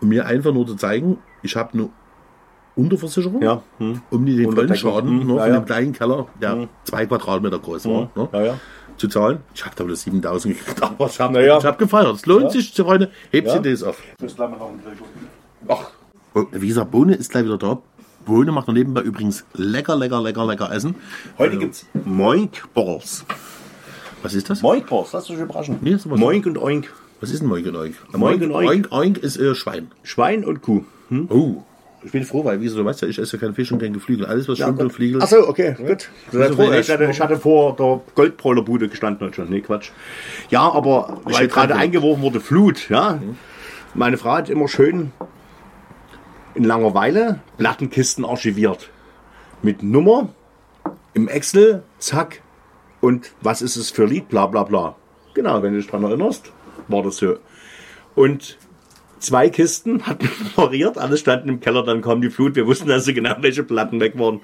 um mir einfach nur zu zeigen, ich habe eine Unterversicherung, Ja. Hm. um die den vollen. Schaden Hm. nur Ja, von ja. dem kleinen Keller, der zwei Quadratmeter groß war, ne, Ja, ja. zu zahlen. Ich habe da bloß 7000 gekriegt, aber ich habe Naja. hab gefeiert. Es lohnt sich, Freunde, hebt Ja. Auf. Das gucken. Ach. Wie gesagt, Bohne ist gleich wieder da. Bohne macht nebenbei übrigens lecker, lecker, lecker, lecker Essen. Heute gibt's Moink Balls. Was ist das? Moink Balls, das ist überraschend. Nee, ist. Moink und Oink. Was ist ein Moink und Oink? Moink und Oink. Oink, Oink ist äh, Schwein. Schwein und Kuh. Hm? Oh. Ich bin froh, weil, wie du weißt ja, ich esse ja kein Fisch und kein Geflügel. Alles, was schwimmt und fliegelt. Achso, okay, gut. Also froh, ich, hatte, ich hatte vor der Goldbräulerbude gestanden heute schon. Nee, Quatsch. Ja, aber weil steht gerade eingeworfen wurde, Flut, ja. Meine Frau hat immer schön in Langeweile Plattenkisten archiviert. Mit Nummer, im Excel, zack. Und was ist es für Lied, bla bla bla. Genau, wenn du dich dran erinnerst, war das so. Und zwei Kisten hatten nummeriert, alles standen im Keller, dann kam die Flut. Wir wussten also genau, welche Platten weg waren.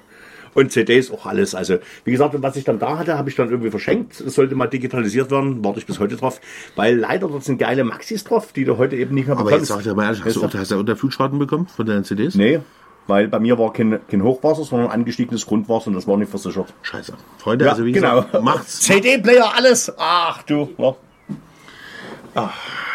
Und CDs auch alles. Also, wie gesagt, was ich dann da hatte, habe ich dann irgendwie verschenkt. Das sollte mal digitalisiert werden, warte ich bis heute drauf. Weil leider dort sind geile Maxis drauf, die du heute eben nicht mehr Aber bekommst. jetzt sag ich mal ehrlich, hast du, hast du unter Flutschaden bekommen von deinen CDs? Nee, weil bei mir war kein, kein Hochwasser, sondern angestiegenes Grundwasser und das war nicht versichert. Scheiße. Freunde, also wie gesagt, macht's. CD-Player, alles. Ach du. Ja. Ah,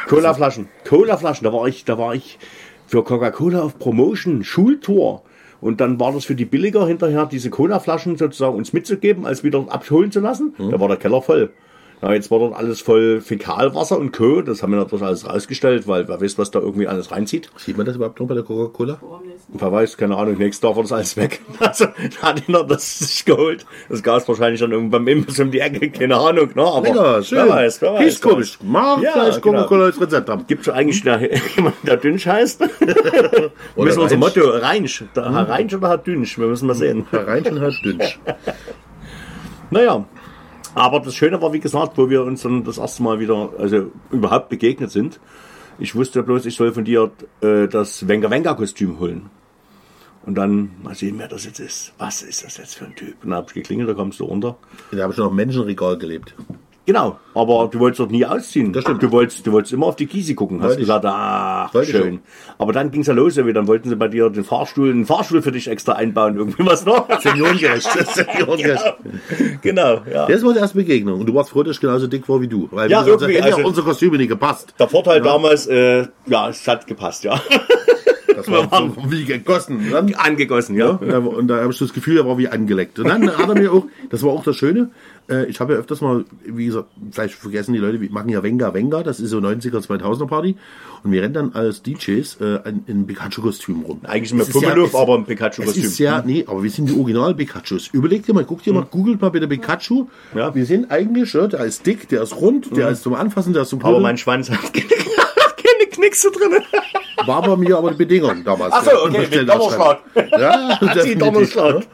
Cola-Flaschen. Cola-Flaschen. Da war ich, da war ich für Coca-Cola auf Promotion, Schultour. Und dann war das für die billiger hinterher, diese Cola-Flaschen sozusagen uns mitzugeben, als wieder abholen zu lassen. Da war der Keller voll. Ja, jetzt war dort alles voll Fäkalwasser und Co. Das haben wir natürlich alles rausgestellt, weil wer weiß, was da irgendwie alles reinzieht. Sieht man das überhaupt noch bei der Coca-Cola? Wer weiß, keine Ahnung, nächstes Tag war das alles weg. Also, da hat einer das sich geholt. Das Gas wahrscheinlich dann irgendwann beim Imbiss um die Ecke, keine Ahnung, ne? Aber Lecker, schön. wer weiß, wer weiß. Ist komisch. Mach Ja, genau. Coca-Cola als Rezept haben. Gibt es eigentlich da jemanden, der Dünsch heißt? Müssen wir unser Reinsch. Motto, Reinsch. Der Herr Reinsch oder Herr Dünsch? Wir müssen mal sehen. Herr Reinchen hat Dünsch. Naja. Aber das Schöne war, wie gesagt, wo wir uns dann das erste Mal wieder, also überhaupt begegnet sind. Ich wusste bloß, ich soll von dir äh, das Venga-Venga-Kostüm holen. Und dann mal sehen, wer das jetzt ist. Was ist das jetzt für ein Typ? Und dann hab ich geklingelt, da kommst du runter. Da habe ich noch im Menschenregal gelebt. Genau, aber du wolltest doch nie ausziehen. Das stimmt. Du wolltest, du wolltest immer auf die Kiese gucken. Hast Wollte ich. gesagt, ach, Wollte ich schön. Aber dann ging's ja los, irgendwie. dann wollten sie bei dir den Fahrstuhl, einen Fahrstuhl für dich extra einbauen, irgendwie was noch. Seniorengerecht. Seniorengerecht. genau, ja. Das war die erste Begegnung. Und du warst froh, dass ich genauso dick war wie du. Weil Ja, gesagt, irgendwie, hätte ja also- unsere Kostüme nicht gepasst. Der Vorteil damals, äh, ja, es hat gepasst, ja. Das war so wie gegossen. Dann, Angegossen, ja. und da, da habe ich das Gefühl, er war wie angeleckt. Und dann hat er mir auch, das war auch das Schöne, äh, ich habe ja öfters mal, wie gesagt, vielleicht vergessen die Leute, wir machen ja Venga Venga, das ist so 90er, 2000er Party. Und wir rennen dann als DJs äh, in, in Pikachu-Kostüm rum. Eigentlich mehr ja- Pummeluff, es- aber ein Pikachu-Kostüm. ist ja, nee, aber wir sind die Original-Pikachus. Überleg dir mal, guck dir mal, googelt mal bitte Pikachu. Ja. Wir sind eigentlich, ja, der ist dick, der ist rund, der ist zum Anfassen, der ist zum aber Knuddeln. mein Schwanz hat keine, Knickse drin. War bei mir aber die Bedingung damals. Ach so, der okay, mit. Donnerschlag. Ja, Hat sie Donnerschlag.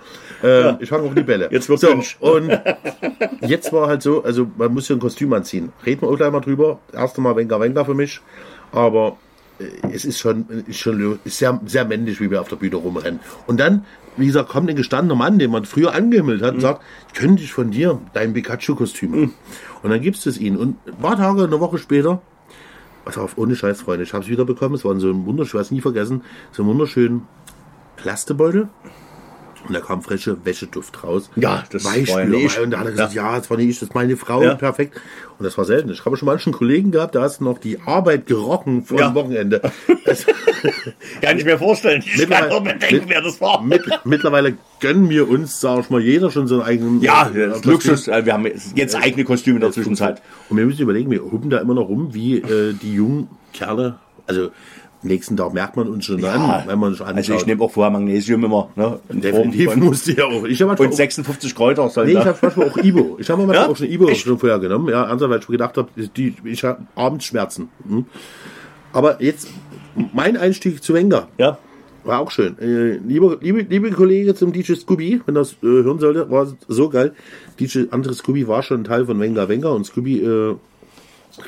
Ähm, Ich fange auch die Bälle. Jetzt wird's so. Und jetzt war halt so, also man muss ja ein Kostüm anziehen. Reden wir auch gleich mal drüber. Erste Mal Venga Venga für mich. Aber äh, es ist schon, ist schon ist sehr, sehr männlich, wie wir auf der Bühne rumrennen. Und dann, wie gesagt, kommt ein gestandener Mann, den man früher angehimmelt hat, und sagt, könnte ich von dir dein Pikachu-Kostüm machen? Und dann gibst du es ihnen. Und ein paar Tage, eine Woche später, Pass auf, ohne Scheiß, Freunde. Ich habe es wieder bekommen. Es war so ein wunderschön, ich nie vergessen, so ein wunderschönen Plastebeutel. Und da kam frische Wäscheduft raus. Ja, das war ja nicht. Und da hat er gesagt, ja, das war nicht ich, das ist meine Frau. Ja. Perfekt. Und das war selten. Ich habe schon manchen Kollegen gehabt, da hast du noch die Arbeit gerochen vor Ja. dem Wochenende. Kann ich mir vorstellen. Ich kann Mittlerweile- mir denken, mit- wer das war. mit, mittlerweile gönnen wir uns, sag ich mal, jeder schon so einen eigenen. Ja, äh. Luxus. äh, Wir haben jetzt eigene Kostüme in der Zwischenzeit. Und wir müssen überlegen, wir hupen da immer noch rum, wie äh, die jungen Kerle, also nächsten Tag merkt man uns schon an, wenn man sich anschaut. Also ich nehme auch vorher Magnesium immer. Ne? In Definitiv musste ja auch. Ich manchmal Und auch, 56 Kräuter nee, ich habe manchmal auch Ibo. Ich habe manchmal Ja? auch schon Ibo Echt? schon vorher genommen. Ja, ernsthaft, weil ich mir gedacht habe, die, ich habe abends Schmerzen. Hm. Aber jetzt mein Einstieg zu Wenger Ja. war auch schön. Äh, liebe, liebe, liebe Kollege zum DJ Scooby, wenn das äh, hören sollte, war so geil. DJ andere Scooby war schon ein Teil von Wenger Wenger und Scooby äh,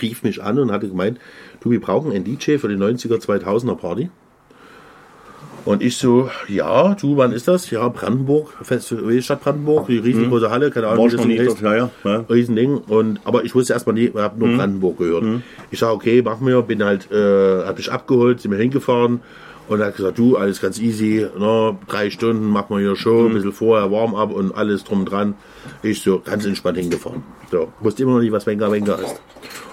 rief mich an und hatte gemeint, du, wir brauchen einen DJ für die 90er 2000er Party. Und ich so, ja, du, wann ist das? Ja, Brandenburg, Fest, Stadt Brandenburg, die riesengroße Halle, keine Ahnung, War wie das nie heißt. ja, ja. Riesending. Und, aber ich wusste erstmal nie, ich habe nur Brandenburg gehört. Ich sage, okay, machen wir, bin halt, äh, hab mich abgeholt, sind wir hingefahren und er hat gesagt, du, alles ganz easy, ne, drei Stunden machen wir hier Show, ein bisschen vorher Warm-up und alles drum dran. Ich so ganz entspannt hingefahren. So, wusste immer noch nicht, was Wenger Wenger ist.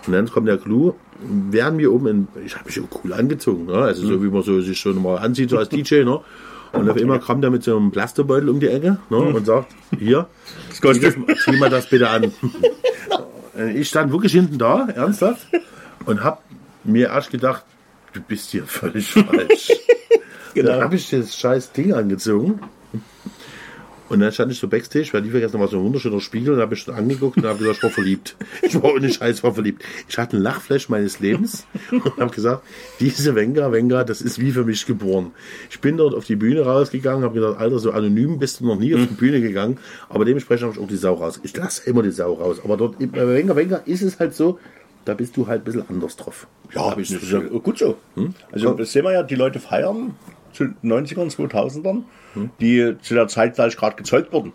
Und dann kommt der Clou, wären wir oben in, ich habe mich schon cool angezogen, ne? also so wie man so sich schon mal anzieht, so als DJ, ne? Und auf einmal kommt er mit so einem Plastikbeutel um die Ecke ne? und sagt, hier, zieh, das, zieh mal das bitte an. ich stand wirklich hinten da, ernsthaft, und hab mir erst gedacht, du bist hier völlig falsch. Dann habe ich das scheiß Ding angezogen. Und dann stand ich so Backstage, weil die vergessen, war so ein wunderschöner Spiegel und habe ich schon angeguckt und habe gesagt, ich war verliebt. Ich war ohne Scheiß, war verliebt. Ich hatte einen Lachflash meines Lebens und habe gesagt, diese Wenger, Wenger, das ist wie für mich geboren. Ich bin dort auf die Bühne rausgegangen, habe gesagt, Alter, so anonym bist du noch nie auf die Bühne gegangen, aber dementsprechend habe ich auch die Sau raus. Ich lasse immer die Sau raus, aber dort bei Wenger, Wenger ist es halt so, da bist du halt ein bisschen anders drauf. Ja, das ist gut so. Also das sehen wir ja, die Leute feiern zu 90ern, 2000ern, die zu der Zeit gleich gerade gezeugt wurden.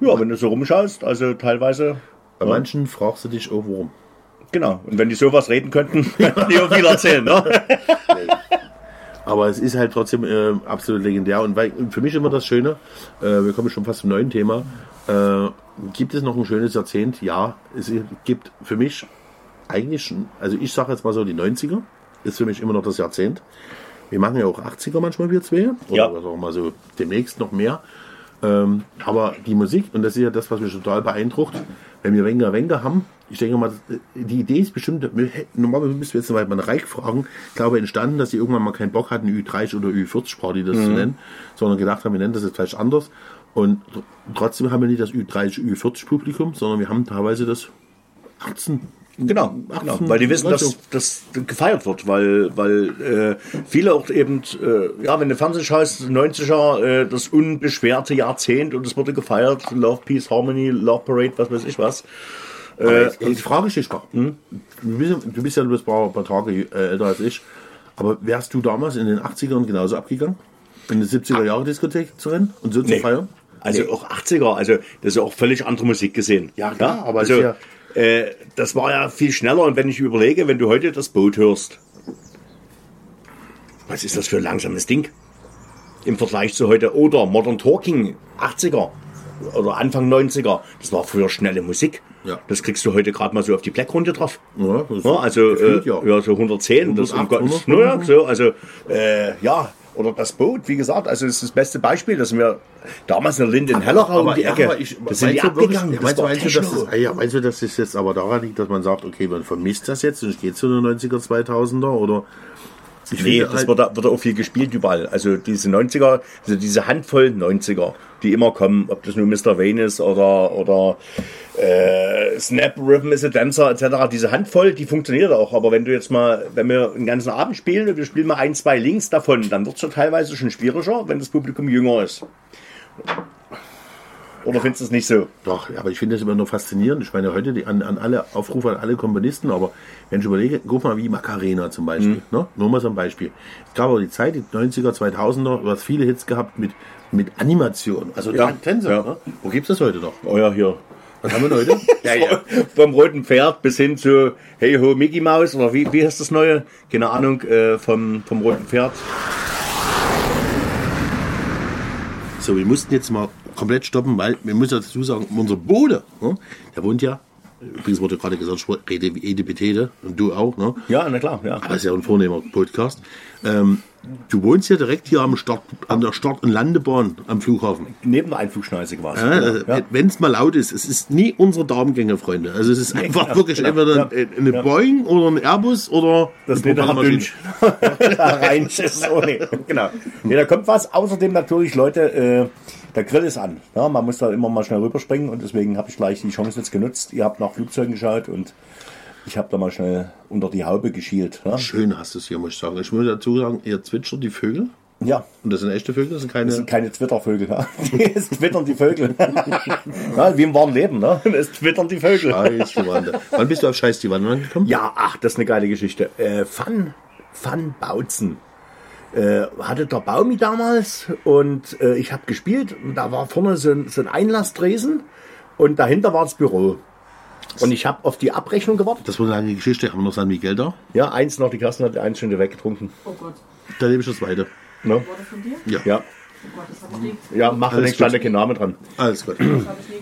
Ja, wenn du so rumschaust, also teilweise, Bei manchen fragst du dich, oh, warum? genau. Und wenn die sowas reden könnten, könnten die auch viel erzählen, ne? Aber es ist halt trotzdem äh, absolut legendär. Und weil, für mich immer das Schöne, äh, wir kommen schon fast zum neuen Thema, äh, gibt es noch ein schönes Jahrzehnt? Ja, es gibt für mich eigentlich, schon- also ich sage jetzt mal so, die 90er ist für mich immer noch das Jahrzehnt. Wir machen ja auch 80er manchmal wir zwei. Oder Ja. was auch mal so demnächst noch mehr. Ähm, aber die Musik, und das ist ja das, was mich total beeindruckt, wenn wir Wenger Wenger haben, ich denke mal, die Idee ist bestimmt, normalerweise müssen wir jetzt mal einen Reich fragen, ich glaube entstanden, dass sie irgendwann mal keinen Bock hatten, Ü30 oder Ü40 Party das zu nennen, sondern gedacht haben, wir nennen das jetzt vielleicht anders. Und tr- trotzdem haben wir nicht das Ü30, Ü40 Publikum, sondern wir haben teilweise das 18, Genau, genau, 18, weil die wissen, dass 19. das gefeiert wird, weil, weil äh, viele auch eben, äh, ja, wenn du Fernsehen schaust, 90er, äh, das unbeschwerte Jahrzehnt und es wurde gefeiert, Love, Peace, Harmony, Love Parade, was weiß ich was. Aber jetzt, jetzt frage ich dich mal. Du, bist, du bist ja bloß ein paar, paar Tage äh, älter als ich. Aber wärst du damals in den 80ern genauso abgegangen? In die 70er Jahre Diskothek zu rennen und so zu Nee. feiern? Also auch 80er, also das ist ja auch völlig andere Musik gesehen. Ja, klar, aber also, ja- äh, das war ja viel schneller und wenn ich überlege, wenn du heute das Boot hörst, was ist das für ein langsames Ding? Im Vergleich zu heute oder Modern Talking 80er oder Anfang 90er, das war früher schnelle Musik. Ja. Das kriegst du heute gerade mal so auf die Blackrunde drauf. Ja, also äh, ja. ja. so 110, das um 108, Gottes 100, ja, so, also äh, ja, oder das Boot, wie gesagt, also das ist das beste Beispiel, dass wir damals in Linden Hellerau um die Ecke, ich, das sind die du abgegangen, ja, meinst, du, dass das, ja, meinst du, dass das jetzt aber daran liegt, dass man sagt, okay, man vermisst das jetzt und ich gehe zu den 90er, 2000er oder ich Nee, das halt- wird, da- wird auch viel gespielt überall. Also diese 90er, also diese Handvoll 90er, die immer kommen, ob das nur Mr. Wayne ist oder, oder äh, Snap, Rhythm is a Dancer etc. Diese Handvoll, die funktioniert auch. Aber wenn du jetzt mal, wenn wir einen ganzen Abend spielen und wir spielen mal ein, zwei Links davon, dann wird es schon teilweise schon schwieriger, wenn das Publikum jünger ist. Oder findest du es nicht so? Doch, aber ich finde das immer nur faszinierend. Ich meine, heute die, an, an alle Aufrufe an alle Komponisten, aber wenn ich überlege, guck mal, wie Macarena zum Beispiel, ne? nur mal so ein Beispiel. Es gab aber die Zeit, die 90er, 2000er, du hast viele Hits gehabt mit, mit Animation, also Ja, Tänzer. ja. Ne? Wo gibt's das heute noch? Oh ja, hier. Was haben wir denn heute? ja, ja. Vom roten Pferd bis hin zu Hey Ho Mickey Mouse oder wie, wie heißt das neue? Keine Ahnung, äh, vom, vom roten Pferd. So, wir mussten jetzt mal komplett stoppen, weil wir müssen dazu sagen, unser Bode, ne? der wohnt ja, übrigens wurde gerade gesagt, rede wie Edipetete und du auch, ne? Ja, na klar, ja. Aber das ist ja ein vornehmer Podcast. Ähm, du wohnst ja direkt hier am Start, an der Start- und Landebahn am Flughafen. Neben der Einflugschneise quasi. Ja, also, ja. Wenn es mal laut ist, es ist nie unsere Darmgänge, Freunde. Also es ist einfach genau, wirklich genau, entweder ja, eine ja. Boeing oder ein Airbus oder Das eine Propellermaschine. da rein ist. Oh, nee. Genau. Nee, da kommt was. Außerdem natürlich, Leute, äh, der Grill ist an. Ja, man muss da immer mal schnell rüberspringen und deswegen habe ich gleich die Chance jetzt genutzt. Ihr habt nach Flugzeugen geschaut und ich habe da mal schnell unter die Haube geschielt. Ja, Schön hast du es hier, muss ich sagen. Ich muss dazu sagen, ihr zwitschert die Vögel. ja Und das sind echte Vögel, das sind keine. Das sind keine Twitter-Vögel. Ja. Es twittern die Vögel. Ja, wie im wahren Leben. Ne? Es twittern die Vögel. Scheiß die Wande. Wann bist du auf Scheiß die Wande angekommen? Ja, ach, das ist eine geile Geschichte. Äh, Van, Van Bautzen äh, hatte der Baumi damals und äh, ich habe gespielt. Und da war vorne so ein, so ein Einlassdresen und dahinter war das Büro. Und ich habe auf die Abrechnung gewartet. Das war eine lange Geschichte. Haben wir noch San Miguel da? Ja, eins noch, die Kassen hat eins schon weggetrunken. Oh Gott, Da lebe ich das weiter. Ne? war das von dir? Ja. Ja, Oh Gott, das ich ja, mache Alles nicht, stand kein Name dran. Alles gut.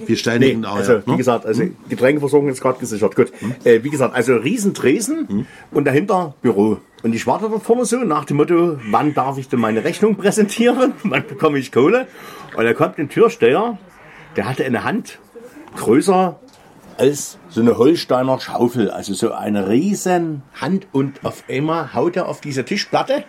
Wir steinigen Nee, auch, also ja, wie ne? gesagt, also Getränkeversorgung ist gerade gesichert. Gut. Äh, wie gesagt, also Riesentresen und dahinter Büro. Und ich warte dort vorne so nach dem Motto, wann darf ich denn meine Rechnung präsentieren? Wann bekomme ich Kohle? Und da kommt ein Türsteher, der hatte eine Hand größer als so eine Holsteiner Schaufel. Also so eine riesen Hand und auf einmal haut er auf diese Tischplatte,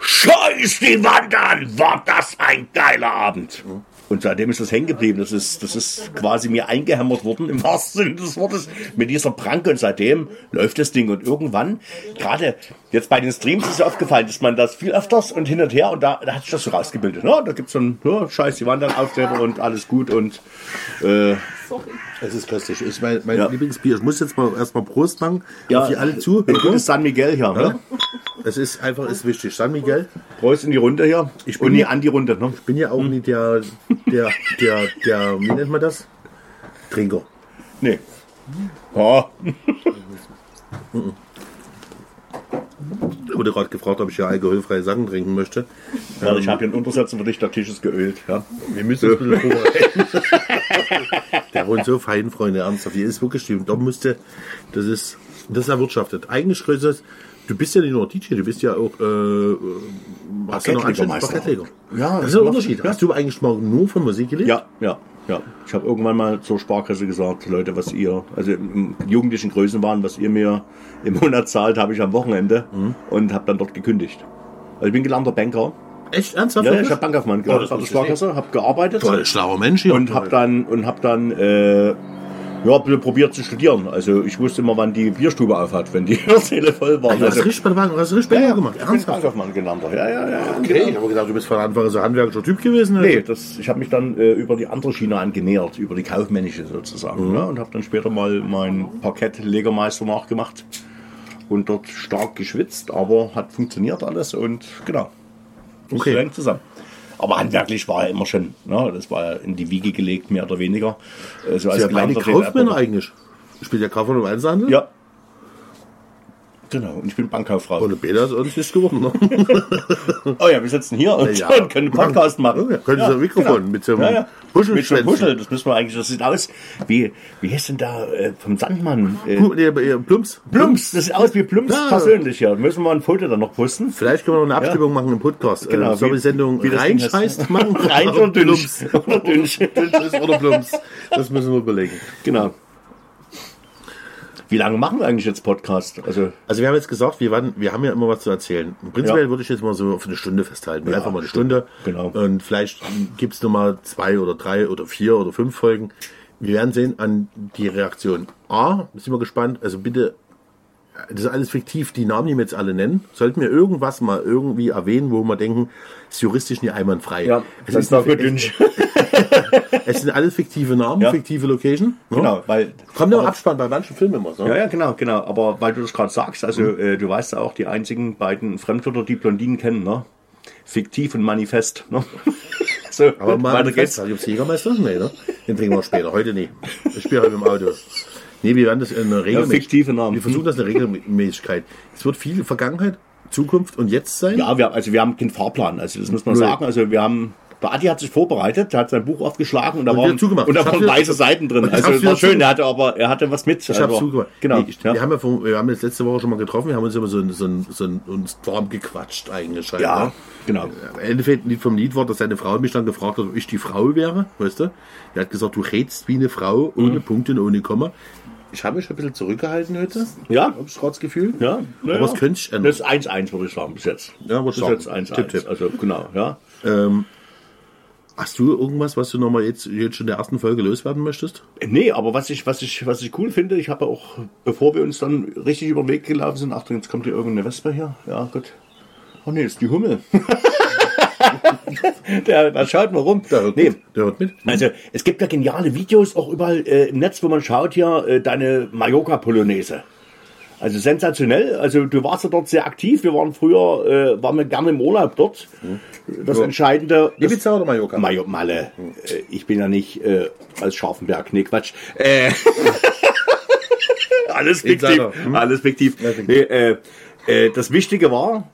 scheiß die Wand an, war das ein geiler Abend. Und seitdem ist das hängen geblieben. Das ist, das ist quasi mir eingehämmert worden, im wahrsten Sinne des Wortes, mit dieser Pranke. Und seitdem läuft das Ding. Und irgendwann, gerade jetzt bei den Streams ist es aufgefallen, dass man das viel öfters und hin und her, und da, da hat sich das so rausgebildet. Ne? Da gibt's dann, ja, scheiß die Wand an, Aufkleber und alles gut. Und äh, Es ist köstlich. Ich mein, mein Ja. Lieblingsbier. Ich muss jetzt mal erstmal Prost machen. ja, auf die alle zu. Ein gutes San Miguel hier. Ne? Es ist einfach ist wichtig. San Miguel. Prost in die Runde hier. Ich bin und nie hier- an die Runde. Ne? Ich bin ja auch nicht der, der, der, der, wie nennt man das? Trinker. Nee. Ja. Ich wurde gerade gefragt, ob ich ja alkoholfreie Sachen trinken möchte. Ja, ich habe hier einen Untersetzer für dich, der Tisch ist geölt. Ja. Wir müssen uns ein bisschen. Der wohnt so fein, Freunde, ernsthaft. Hier ist wirklich stimmt. Da musste, das ist, das ist erwirtschaftet. Eigentlich größeres, du bist ja nicht nur DJ, du bist ja auch, äh, Parkettlegermeister. Parkettleger. Ja, das ist ein Unterschied. ja. Hast du eigentlich mal nur von Musik gelebt? Ja, ja, ja. Ich habe irgendwann mal zur Sparkasse gesagt, Leute, was ihr, also im jugendlichen Größen waren, was ihr mir im Monat zahlt, habe ich am Wochenende Mhm. und habe dann dort gekündigt. Also ich bin gelernter Banker. Echt ernsthaft? Ja, ja, ich habe Bankkaufmann Oh, gelernt Sparkasse, habe gearbeitet Toll, schlauer Mensch hier. und habe dann und habe dann äh, ja, ein bisschen probiert zu studieren. Also ich wusste immer, wann die Bierstube aufhat, wenn die Hörsäle voll waren. Du hast Also, richtig bei der Bank, hast richtig Banker gemacht. ich bin Ernsthaft? Bankkaufmann gelernter. Ja, ja, ja. Okay, ich habe gedacht, du bist von Anfang an so handwerklicher Typ gewesen. Nee, das, ich habe mich dann äh, über die andere Schiene angenähert, über die kaufmännische sozusagen. Ne? Und habe dann später mal meinen Parkettlegermeister nachgemacht und dort stark geschwitzt, aber hat funktioniert alles und genau. Okay. Zusammen. Aber handwerklich war er immer schon, ne? das war ja in die Wiege gelegt, mehr oder weniger. Äh, so Das sind ja beide Kaufmänner eigentlich. Spielt ja Kaufmann im Einzelhandel. Ja. Genau, und ich bin Bankkauffrau. Und Peter ist uns nicht geworden. Ne? Oh ja, wir sitzen hier und Ja. können einen Podcast machen. Ja, können Sie ein Mikrofon mit so einem ja, ja. Mit so einem Puschel, das müssen wir eigentlich, das sieht aus wie, wie heißt denn da äh, vom Sandmann? Äh, Plumps. Plumps, das sieht aus wie Plumps Ja. persönlich hier. Müssen wir ein Foto dann noch posten? Vielleicht können wir noch eine Abstimmung machen im Podcast. Genau, äh, sollen wir die Sendung wie reinscheißt heißt. machen? Rein oder. Oder. Dünsch oder Plumps. Das müssen wir überlegen. Genau. Wie lange machen wir eigentlich jetzt Podcast? Also, Also wir haben jetzt gesagt, wir, waren, wir haben ja immer was zu erzählen. Prinzipiell Ja. würde ich jetzt mal so auf eine Stunde festhalten. Ja, Einfach mal eine Stunde. Genau. Und vielleicht gibt es nochmal zwei oder drei oder vier oder fünf Folgen. Wir werden sehen an die Reaktion. A, sind wir gespannt. Also bitte, das ist alles fiktiv. Die Namen, die wir jetzt alle nennen, sollten wir irgendwas mal irgendwie erwähnen, wo wir denken, ist juristisch nicht einwandfrei. ja, es, das ist noch dünsch. es sind alles fiktive Namen, Ja. fiktive Location. ne? Genau, weil. Kommt der aber- Abspann bei manchen Filmen immer so. Ja, ja, genau, genau. Aber weil du das gerade sagst, also äh, du weißt ja auch, die einzigen beiden Fremdwörter, die Blondinen kennen, ne? Fiktiv und Manifest. Ne? so, Aber geht's. Da gibt es Jägermeister? Nee, ne? Den trinken wir später. Heute nicht. Ich spiele heute im Auto. Nee, wir werden das in einer Regelmäßigkeit. fiktive Namen. Wir versuchen das in einer Regelmäßigkeit. Es wird viel Vergangenheit, Zukunft und Jetzt sein. Ja, wir, also wir haben keinen Fahrplan, also das muss man Null. sagen. Also wir haben, der Adi hat sich vorbereitet, hat sein Buch aufgeschlagen und da Und waren, und da Ich hab's waren weiße Seiten drin. Ich Also hab's war schön, er hatte aber, er hatte was mit. Ich habe also, zugemacht. Genau. Nee, ich, ja. wir, haben ja vor, wir haben jetzt letzte Woche schon mal getroffen. Wir haben uns immer so, so, so uns warm gequatscht eigentlich. halt, ja, ne? genau. Im Endeffekt nicht vom Lied war, dass seine Frau mich dann gefragt hat, ob ich die Frau wäre, weißt du? Er hat gesagt, du redst wie eine Frau, ohne Mhm. Punkte und ohne Komma. Ich habe mich ein bisschen zurückgehalten heute. Ja. Hab ich gerade das Gefühl. Ja, na Aber ja. es könnte sich ändern. Das ist 1-1, würde ich sagen, bis jetzt. Ja, ich das ist sagen. jetzt 1-1. Tipp, tipp. Also genau, ja. Ähm, hast du irgendwas, was du nochmal jetzt, jetzt schon in der ersten Folge loswerden möchtest? Nee, aber was ich, was ich, was ich cool finde, ich habe auch, bevor wir uns dann richtig über den Weg gelaufen sind, Achtung, jetzt kommt hier irgendeine Wespe hier. Ja, gut. Oh nee, ist die Hummel. der, der schaut mal rum. Der hört nee. mit. Der hört mit. Also es gibt ja geniale Videos auch überall äh, im Netz, wo man schaut hier äh, deine Mallorca-Polonaise. Also sensationell. Also du warst ja dort sehr aktiv. Wir waren früher, äh, waren wir gerne im Urlaub dort. Das Entscheidende. Das, Ibiza oder Mallorca? Mayo, Malle. Äh, ich bin ja nicht äh, als Scharfenberg. Nee, Quatsch. Äh, alles fiktiv. Hm? Alles fiktiv. Ja, fiktiv. Nee, äh, äh, das Wichtige war,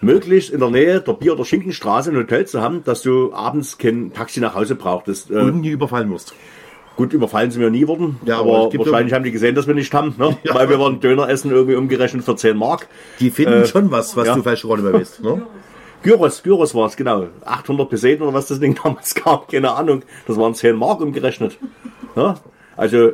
möglichst in der Nähe der Bier- oder Schinkenstraße ein Hotel zu haben, dass du abends kein Taxi nach Hause brauchtest. Äh, Und nie überfallen musst. Gut, überfallen sind wir nie worden, Ja, aber aber, wahrscheinlich haben die gesehen, dass wir nicht haben, ne? weil wir waren Döner essen irgendwie umgerechnet für 10 Mark. Die finden Äh, schon was, was ja. du gerade mehr weißt. Ne? Gyros, Gyros war es, genau. 800 Peseten oder was das Ding damals gab, keine Ahnung. Das waren 10 Mark umgerechnet. Ja? Also,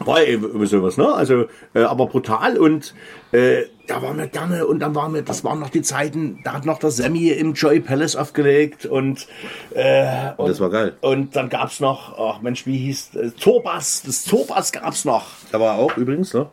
War eben sowas, ne? Also, äh, aber brutal und äh, da waren wir gerne und dann waren wir, das waren noch die Zeiten, da hat noch der Sammy im Joy Palace aufgelegt und, äh, und Das war geil. Und dann gab's noch, ach Mensch, wie hieß äh, Torbas, das Torbas gab's noch. Da war auch übrigens, ne?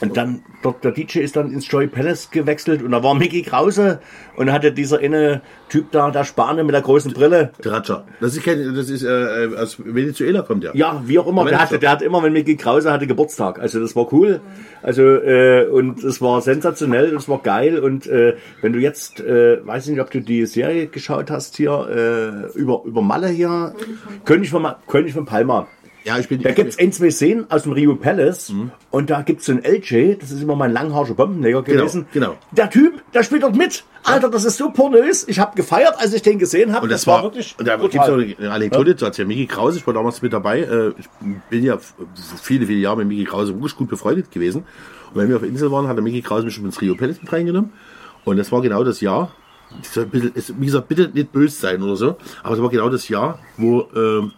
Und dann, der DJ ist dann ins Joy Palace gewechselt und da war Mickey Krause und hatte dieser eine Typ da, der Spanier mit der großen Brille. Tratscher. Das ist, kein, das ist äh, äh, aus Venezuela kommt der. Ja, wie auch immer, Der der hatte, der hat immer, wenn Mickey Krause hatte Geburtstag. Also das war cool. Also äh, und es war sensationell, und es war geil. Und äh, wenn du jetzt, äh, weiß nicht, ob du die Serie geschaut hast hier äh, über über Malle hier, König von König von Palma. Ja, ich bin. Da gibt's ein, zwei Szenen aus dem Rio Palace und da gibt's so einen LJ, das ist immer mein langhaarischer Bombenleger gewesen. genau. Der Typ, der spielt dort mit. Alter, das ist so pornös. Ich habe gefeiert, als ich den gesehen habe. Und das, war wirklich. Und da gibt's auch brutal. eine Anekdote zu erzählen. Mickey Krause, ich war damals mit dabei. Äh, ich bin ja viele, viele Jahre mit Mickey Krause wirklich gut befreundet gewesen. Und wenn wir auf der Insel waren, hat der Mickey Krause mich schon ins Rio Palace mit reingenommen. Und das war genau das Jahr. bisschen- es- Wie gesagt, bitte nicht böse sein oder so. Aber es war genau das Jahr, wo ähm,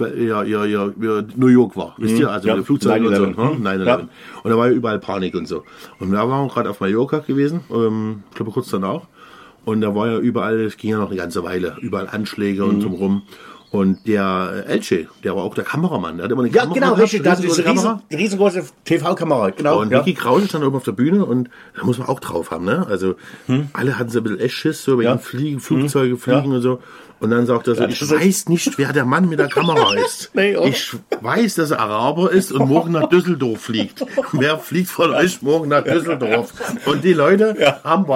ja, ja, ja, New York war. Wisst ihr? Also Ja, die Flugzeuge und so. 9/11. hm? 9/11. Ja. Und da war ja überall Panik und so. Und da waren wir gerade auf Mallorca gewesen, ähm, ich glaube kurz danach. Und da war ja überall, es ging ja noch eine ganze Weile, überall Anschläge Mhm. und drumrum. Und der äh, Elche, der war auch der Kameramann, der hat immer eine Ja, Kamera genau, gehabt, richtig. Da diese riesengroße riesen, riesengroße TV-Kamera. Genau. und ja. Krause stand oben auf der Bühne und da muss man auch drauf haben, ne? Also alle hatten so ein bisschen Eschschiss, so wegen Hm. Ja. Fliegen, Flugzeuge Ja. fliegen und so. Und dann sagt er so, Ja, ich weiß nicht, wer der Mann mit der Kamera ist. Nee, ich weiß, dass er Araber ist und morgen nach Düsseldorf fliegt. Wer fliegt von euch morgen nach Düsseldorf? Und die Leute Ja. haben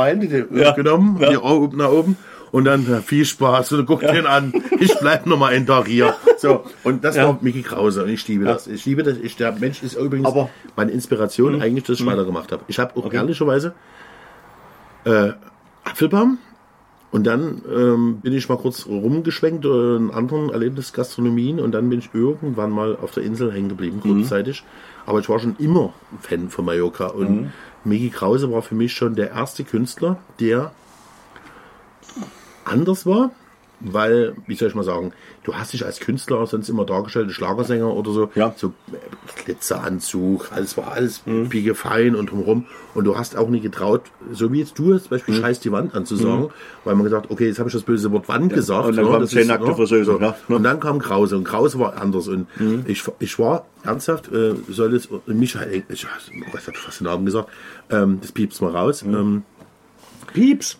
Ja. genommen, Ja. die oben nach oben. Und dann äh, viel Spaß und guckt den an. Ich bleib noch mal einen Tag hier. So und das Ja. war Mickey Krause und ich liebe das. Ich liebe das. Ich, der Mensch ist übrigens Aber- Mhm. meine Inspiration eigentlich, dass ich weitergemacht habe. Ich habe auch ehrlicherweise äh, Apfelbaum und dann ähm, bin ich mal kurz rumgeschwenkt äh, in anderen Erlebnisgastronomien und dann bin ich irgendwann mal auf der Insel hängen geblieben, Mhm. kurzzeitig. Aber ich war schon immer Fan von Mallorca und Mhm. Mickey Krause war für mich schon der erste Künstler, der anders war, weil, wie soll ich mal sagen, du hast dich als Künstler sonst immer dargestellt, Schlagersänger oder so, Ja. so äh, Glitzeranzug, alles war alles mhm. fein und drumherum und du hast auch nie getraut, so wie jetzt du jetzt zum Beispiel scheiß die Wand anzusagen, weil man gesagt, okay, jetzt habe ich das böse Wort Wand gesagt. und dann ne, kam das zehn nackte ne, Friseuse, so. ja, ne? Und dann kam Krause und Krause war anders und ich, ich war ernsthaft, äh, soll es, Michael, ich, oh, was hat fast den Namen gesagt, ähm, das piepst mal raus, ähm, Pieps.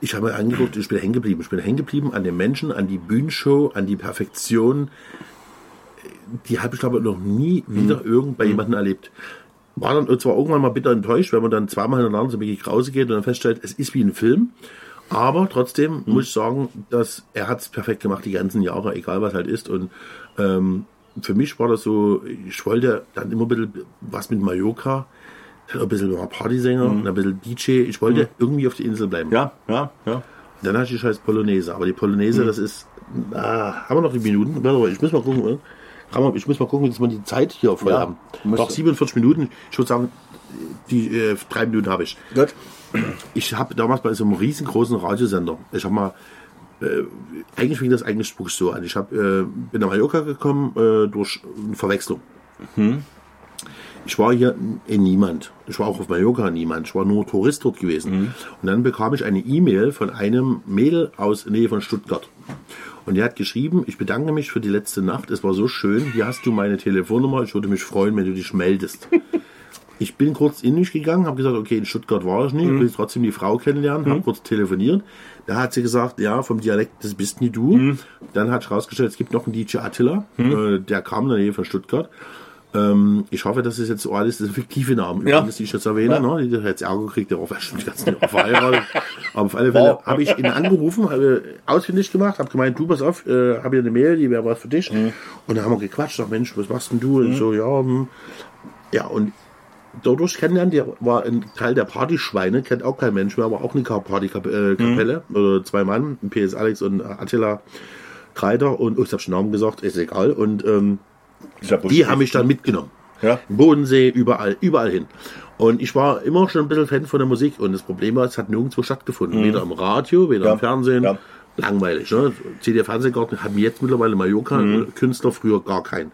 Ich habe mir angeguckt, ich bin hängen geblieben. Ich bin hängen geblieben an den Menschen, an die Bühnenshow, an die Perfektion. Die habe ich, glaube ich, noch nie wieder irgend bei jemandem erlebt. War dann zwar irgendwann mal bitter enttäuscht, wenn man dann zweimal hintereinander zu Mickey Krause geht und dann feststellt, es ist wie ein Film. Aber trotzdem muss ich sagen, dass er hat es perfekt gemacht die ganzen Jahre, egal was halt ist. Und ähm, für mich war das so, ich wollte dann immer ein bisschen was mit Mallorca, ein bisschen mal Partysänger und ein bisschen DJ. Ich wollte irgendwie auf die Insel bleiben. Ja, ja, ja. Dann hatte ich die scheiß Polonaise. Aber die Polonaise, das ist. Ah, haben wir noch die Minuten? Ich muss mal gucken. ich muss mal gucken, dass wir die Zeit hier voll Ja, haben. Noch du. 47 Minuten. Ich würde sagen, die äh, drei Minuten habe ich. Gut. Ich habe damals bei so einem riesengroßen Radiosender, ich habe mal, äh, eigentlich fing das eigentlich so an. Ich hab, äh, bin nach Mallorca gekommen äh, durch eine Verwechslung. Ich war hier in niemand. Ich war auch auf Mallorca niemand. Ich war nur Tourist dort gewesen. Und dann bekam ich eine E-Mail von einem Mädel aus der Nähe von Stuttgart. Und der hat geschrieben, ich bedanke mich für die letzte Nacht. Es war so schön. Hier hast du meine Telefonnummer. Ich würde mich freuen, wenn du dich meldest. Ich bin kurz in mich gegangen, habe gesagt, okay, in Stuttgart war ich nicht, will trotzdem die Frau kennenlernen, habe kurz telefoniert. Da hat sie gesagt, ja, vom Dialekt, das bist nie du. Dann hat sich rausgestellt, es gibt noch einen DJ Attila, äh, der kam in der Nähe von Stuttgart. Ähm, ich hoffe, dass es jetzt so alles, das fiktive Namen, Ja. übrigens, die ich jetzt erwähne, ne? die hat jetzt Ärger gekriegt, der war bestimmt ganz nicht verheiratet. Aber auf alle Fälle habe ich ihn angerufen, habe ausfindig gemacht, habe gemeint, du pass auf, äh, habe hier eine Mail, die wäre was für dich. Und dann haben wir gequatscht, sag, Mensch, was machst denn du? Und so, ja, hm. ja, und dadurch kennenlernen, der war ein Teil der Partyschweine, kennt auch kein Mensch mehr, aber auch eine Partykapelle, äh, oder zwei Mann, PS Alex und Attila Kreider und, oh, ich habe schon Namen gesagt, ist egal, und ähm, ja die haben mich dann mitgenommen. Ja. Bodensee, überall, überall hin. Und ich war immer schon ein bisschen Fan von der Musik und das Problem war, es hat nirgendwo stattgefunden. Weder im Radio, weder Ja. im Fernsehen, Ja. langweilig. Ne? CD Fernsehgarten haben jetzt mittlerweile Mallorca-Künstler, früher gar keinen.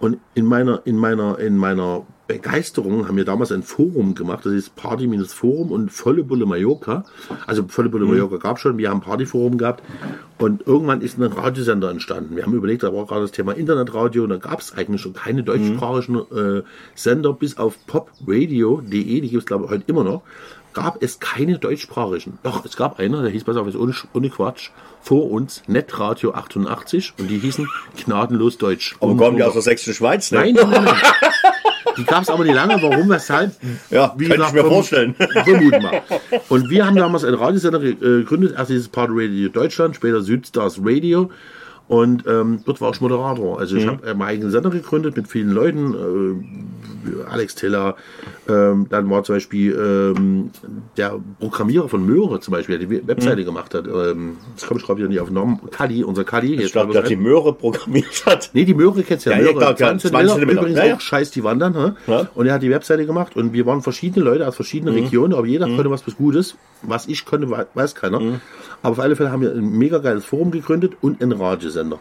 Und in meiner, in meiner, in meiner Begeisterung haben wir damals ein Forum gemacht, das ist Party-Forum und Volle Bulle Mallorca. Also Volle Bulle Mallorca gab schon, wir haben ein Partyforum gehabt und irgendwann ist ein Radiosender entstanden. Wir haben überlegt, da war gerade das Thema Internetradio und da gab es eigentlich schon keine deutschsprachigen äh, Sender, bis auf popradio.de, die gibt es glaube ich heute immer noch, gab es keine deutschsprachigen. Doch, es gab einer, der hieß, pass auf, ist ohne, ohne Quatsch, vor uns, Netradio 88 und die hießen Gnadenlos Deutsch. Aber kommen die aus der sächsischen Schweiz, ne? Nein, nein, nein. Die gab es aber nicht lange. Warum, weshalb? Ja, kann ich mir vorstellen. Vermuten wir. Und wir haben damals einen Radiosender äh, gegründet. Erst dieses Part Radio Deutschland, später Südstars Radio. Und ähm, dort war ich Moderator. Also Mhm. ich habe äh, meinen eigenen Sender gegründet mit vielen Leuten. Äh, Alex Tiller, ähm, dann war zum Beispiel ähm, der Programmierer von Möhre zum Beispiel, der die Webseite gemacht hat. Ähm, das komme ich gerade wieder nicht auf den Namen. Kali, unser Kali. Ich glaube, mir dass die. Möhre programmiert hat. Nee, die Möhre kennst du ja. Ja, Möhre, klar, klar, 20 20 Zentimeter. Zentimeter. Übrigens Ja, ja. auch scheiß die wandern. Hä? Ja. Mhm. Und er hat die Webseite gemacht und wir waren verschiedene Leute aus verschiedenen Regionen, aber jeder konnte was was Gutes. Was ich konnte, we- weiß keiner. Mhm. Aber auf alle Fälle haben wir ein mega geiles Forum gegründet und einen Radiosender.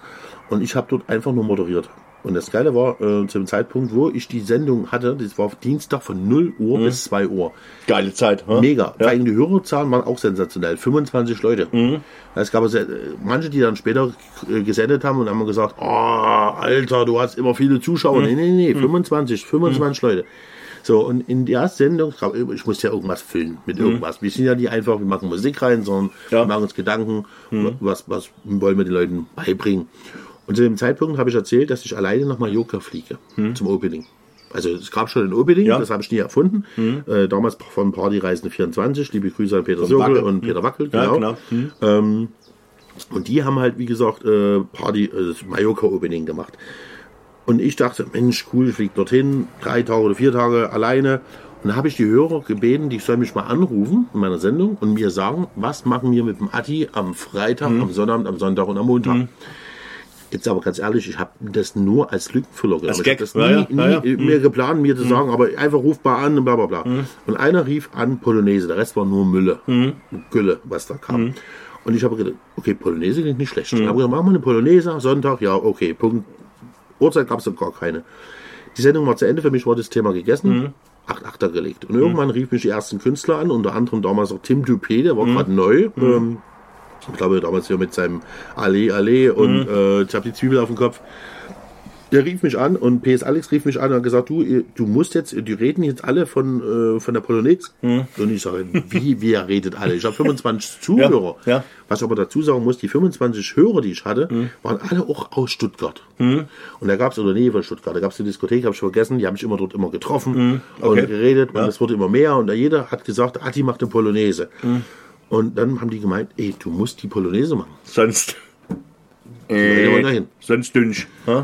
Und ich habe dort einfach nur moderiert. Und das Geile war, äh, zu dem Zeitpunkt, wo ich die Sendung hatte, das war auf Dienstag von 0 Uhr bis 2 Uhr. Geile Zeit. hä? Mega. Ja. Allem die Hörerzahlen waren auch sensationell. 25 Leute. Es gab also, äh, manche, die dann später äh, gesendet haben und haben gesagt, oh, Alter, du hast immer viele Zuschauer. Nee, nee, nee, 25, 25 Leute. So, und in der Sendung, ich musste ja irgendwas füllen mit irgendwas. Wir sind ja nicht einfach, wir machen Musik rein, sondern Ja. wir machen uns Gedanken, was, was wollen wir den Leuten beibringen. Und zu dem Zeitpunkt habe ich erzählt, dass ich alleine nach Mallorca fliege zum Opening. Also es gab schon ein Opening, Ja. das habe ich nie erfunden. Äh, damals von Partyreisende 24, liebe Grüße an Peter Wackel. und Peter Wackel, Ja, genau. genau. Ähm, und die haben halt, wie gesagt, äh, Party, äh, Mallorca-Opening gemacht. Und ich dachte, Mensch, cool, ich fliege dorthin, drei Tage oder vier Tage alleine. Und da habe ich die Hörer gebeten, die sollen mich mal anrufen in meiner Sendung und mir sagen, was machen wir mit dem Atti am Freitag, Mhm. am Sonnabend, am Sonntag und am Montag. Jetzt aber ganz ehrlich, ich habe das nur als Lückenfüller genommen. Ich habe das nie, ja, ja, nie ja. mehr geplant, mir zu sagen, aber einfach ruft mal an und bla bla bla. Mhm. Und einer rief an Polonaise, der Rest war nur Mülle, Gülle, was da kam. Mhm. Und ich habe gedacht, okay, Polonaise klingt nicht schlecht. Ich habe gesagt, machen wir eine Polonaise Sonntag, ja, okay, Punkt. Uhrzeit gab es gar keine. Die Sendung war zu Ende, für mich war das Thema gegessen. Acht Achter gelegt. Und irgendwann rief mich die ersten Künstler an, unter anderem damals auch Tim Dupé, der war gerade neu. Ähm, ich glaube, damals hier mit seinem Allee, Allee und äh, ich habe die Zwiebel auf dem Kopf. Der rief mich an und PS Alex rief mich an und hat gesagt, du, ihr- du musst jetzt, die reden jetzt alle von, äh, von der Polonaise. Und ich sage, wie, ihr redet alle? Ich habe 25 Zuhörer. ja. Was ich aber dazu sagen muss, die 25 Hörer, die ich hatte, waren alle auch aus Stuttgart. Und da gab es in der Nähe von Stuttgart, da gab es eine Diskothek, habe ich vergessen, die haben mich immer dort immer getroffen Okay. und geredet und es wurde immer mehr und da jeder hat gesagt, Atti macht eine Polonaise. Und dann haben die gemeint, ey, du musst die Polonaise machen. Sonst. Dahin. Sonst dünsch. hä?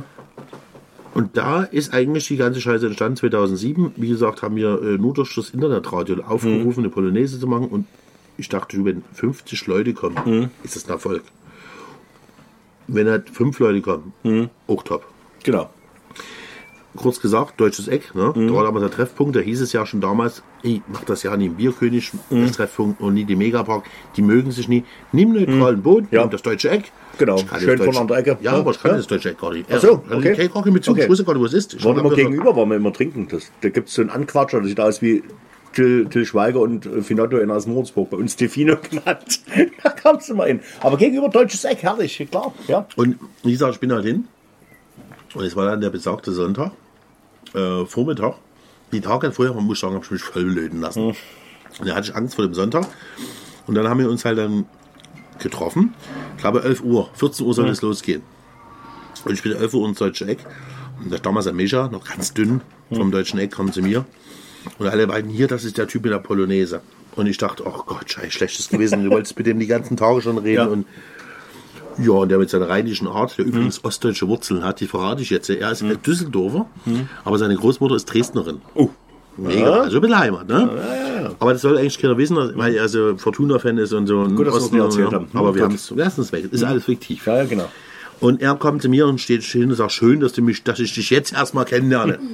Und da ist eigentlich die ganze Scheiße entstanden 2007. Wie gesagt, haben wir äh, nur durch das Internetradio aufgerufen, eine Polonaise zu machen. Und ich dachte, wenn 50 Leute kommen, ist das ein Erfolg. Wenn halt fünf Leute kommen, auch top. Genau. Kurz gesagt, deutsches Eck, ne? da war damals der Treffpunkt, da hieß es ja schon damals, ey, mach das ja nie im Bierkönig, das Treffpunkt und nie die Megapark, die mögen sich nie. Nimm neutralen Boden, Ja. nimm das deutsche Eck. Genau, Ich kann schön von an der Ecke. Ja, aber ich kann Ja. das deutsche Eck gar nicht. Ach so, Also, okay. Ich nicht mit zu, Okay. ich wusste gar nicht, wo es ist. Ich Waren immer gegenüber, waren wir immer trinken. Das, da gibt es so einen Anquatscher, der sieht aus wie Till, Till Schweiger und äh, Finotto in aus Moritzburg. Bei uns Stefino genannt. da kamst du mal hin. Aber gegenüber deutsches Eck, herrlich, klar. Ja. Und wie gesagt, ich bin halt hin. Und es war dann der besagte Sonntag, äh, Vormittag. Die Tage vorher, man muss sagen, habe ich mich voll löten lassen. Und da hatte ich Angst vor dem Sonntag. Und dann haben wir uns halt dann getroffen. Ich glaube 11 Uhr, 14 Uhr soll es losgehen. Und ich bin 11 Uhr ins Deutsche Eck. Und ist damals ein Mischa, noch ganz dünn, vom Deutschen Eck, kam zu mir. Und alle beiden hier, das ist der Typ mit der Polonaise. Und ich dachte, oh Gott, scheiße, schlechtes gewesen. Du wolltest mit dem die ganzen Tage schon reden. Ja. Und ja, und der mit seiner rheinischen Art, der übrigens ostdeutsche Wurzeln hat, die verrate ich jetzt. Er ist Düsseldorfer, aber seine Großmutter ist Dresdnerin. Oh. Mega, also ein bisschen Heimat, ne? Aber das soll eigentlich keiner wissen, weil er so Fortuna-Fan ist und so. Gut, dass wir erzählt haben. Aber wir Gut. haben es, weg. Ist alles fiktiv. Ja, ja, genau. Und er kommt zu mir und steht hin und sagt, schön, dass du mich, dass ich dich jetzt erstmal kennenlerne.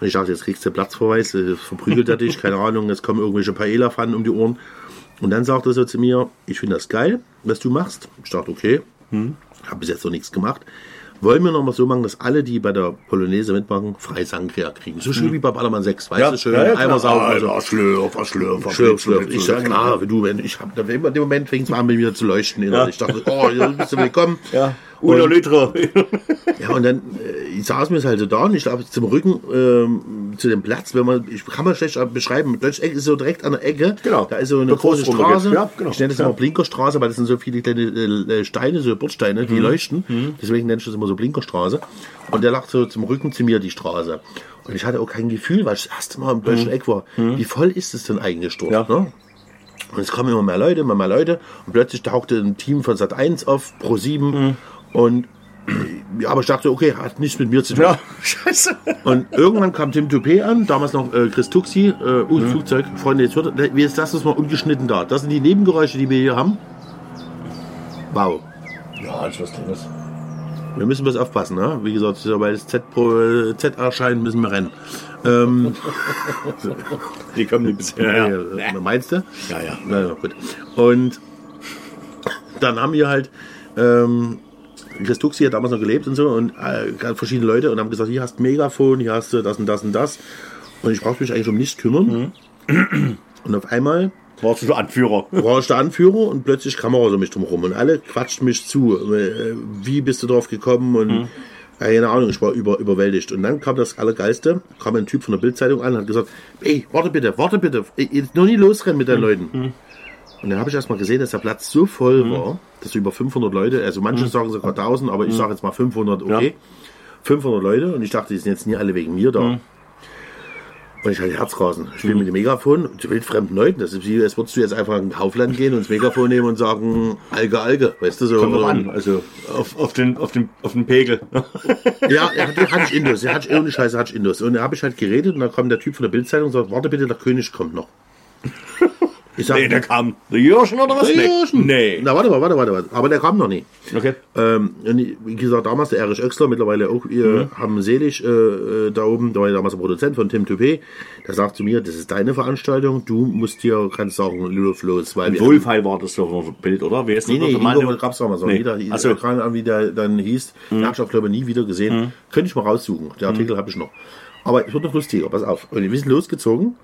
Und ich dachte, jetzt kriegst du Platzverweis, äh, verprügelt er dich, keine Ahnung, jetzt kommen irgendwelche Paella-Pfannen um die Ohren. Und dann sagt er so zu mir, ich finde das geil, was du machst. Ich dachte, okay, habe bis jetzt noch nichts gemacht. Wollen wir noch mal so machen, dass alle, die bei der Polonaise mitmachen, frei Sangria kriegen. So schön wie bei Ballermann 6, weißt Ja. du, schön Ja, ja, einmal saufen. Ah, Also, ja, Schlürf, was Schlürf, Schlürf, schlürf. Ich sag, klar, du, wenn ich hab, in dem Moment fängt es an, mir zu leuchten. innerlich. Ich dachte, oh, hier bist du willkommen. Ja. Oder Und- Liter. Ja, und dann äh, saß mir halt so da und ich glaube zum Rücken ähm, zu dem Platz, wenn man, ich kann man schlecht beschreiben, Deutsches Eck ist so direkt an der Ecke. Genau. Da ist so eine große. Straße. Ja, genau. Ich nenne das Ja. immer Blinkerstraße, weil das sind so viele kleine äh, Steine, so Bordsteine, Mhm. die leuchten. Deswegen nenne ich das immer so Blinkerstraße. Und der lag so zum Rücken zu mir die Straße. Und ich hatte auch kein Gefühl, weil ich das erste Mal im Deutschen Eck war. Wie voll ist es denn eigentlich dort? Mhm. Ja. Ne? Und es kommen immer mehr Leute, immer mehr Leute. Und plötzlich tauchte ein Team von Sat 1 auf, Pro 7. Mhm. Und ja, aber ich dachte, okay, hat nichts mit mir zu tun. Ja, scheiße. Und irgendwann kam Tim Toupé an, damals noch äh, Chris Tuxi, äh, uh, Flugzeug, Freunde, jetzt wird, wie ist das, das mal ungeschnitten da? Das sind die Nebengeräusche, die wir hier haben. Wow. Ja, das ist was Kleines. Wir müssen was aufpassen, ne? Wie gesagt, weil das Z, Pro, äh, Z erscheint, müssen wir rennen. Ähm, Die kommen nicht bisher. ja, Ja, ja. Meinst du? ja. ja. Na ja, gut. Und dann haben wir halt, ähm, Chris Tuxi hat damals noch gelebt und so und äh, verschiedene Leute und haben gesagt, hier hast du Megafon, hier hast du das und das und das. Und ich brauchte mich eigentlich um nichts kümmern. Und auf einmal Warst du so Anführer? war ich der Anführer und plötzlich Kamera so mich drum rum und alle quatschten mich zu. Äh, Wie bist du drauf gekommen? Und Mhm. keine Ahnung, ich war über, überwältigt. Und dann kam das Allergeilste, kam ein Typ von der Bildzeitung an und hat gesagt, ey, warte bitte, warte bitte, jetzt noch nie losrennen mit deinen Leuten. Und dann habe ich erst mal gesehen, dass der Platz so voll war, dass über 500 Leute, also manche sagen sogar 1000, aber ich sage jetzt mal 500, okay. 500 Leute und ich dachte, die sind jetzt nie alle wegen mir da. Und ich hatte Herzrasen. Ich spiele mit dem Megafon zu wildfremden Leuten. Das ist wie, als würdest du jetzt einfach in ein Kaufland gehen und das Megafon nehmen und sagen, Alge, Alge, weißt du so. Kommt drauf an. Also auf, auf, den, auf, den, auf den Pegel. Ja, er hat, hatte ich Indus. Er hatte ohne Scheiße hatte ich Indus. Und da habe ich halt geredet und dann kam der Typ von der Bildzeitung und sagt, warte bitte, der König kommt noch. Ich sag, Nee, der kam. Der Jürgen oder was? Der Jürgen. Nee. Na, warte mal, warte, warte, warte. Aber der kam noch nie. Okay. Ähm, und wie gesagt, damals der Erich Oechsler, mittlerweile auch, wir haben selig äh, äh, da oben, da war ja damals der Produzent von Tim Toupé, der sagt zu mir, das ist deine Veranstaltung, du musst dir, kannst sagen, Luluf los, weil wir Wohlfeil war das doch ein Bild, oder? Wer ist Nee, nee, das? Ingo gab es damals noch Nee. nie. Da, Ach so. Keine Ahnung, wie der dann hieß. Den habe ich auch, glaube ich, nie wieder gesehen. Könnte ich mal raussuchen. Den Artikel habe ich noch. Aber es wird noch lustiger, pass auf. Und wir sind losgezogen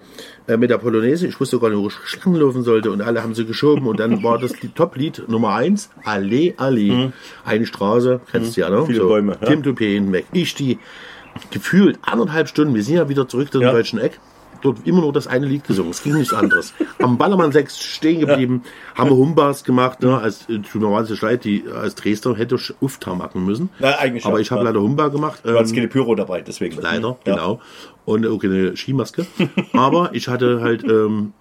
äh, mit der Polonaise. Ich wusste gar nicht, wo ich Schlangen laufen sollte. Und alle haben sie geschoben. Und dann war das die Top-Lied Nummer eins. Allee, Allee. Eine Straße, kennst du ja, ne? Viele Bäume, ja. Tim Toupé hinweg. Ich die gefühlt anderthalb Stunden. Wir sind ja wieder zurück zum Ja. deutschen Eck. Dort immer nur das eine Lied gesungen. Es ging nichts anderes. Am Ballermann 6 stehen geblieben, haben wir Humbas gemacht. Ne? Als, äh, tut mir wahnsinnig leid, die, als Dresdner hätte ich Ufta machen müssen. Ja, eigentlich Aber ich habe ja. leider Humba gemacht. Du hattest ähm, keine Pyro dabei, deswegen. Leider, Ja. genau. Und auch keine Skimaske. Aber ich hatte halt ähm,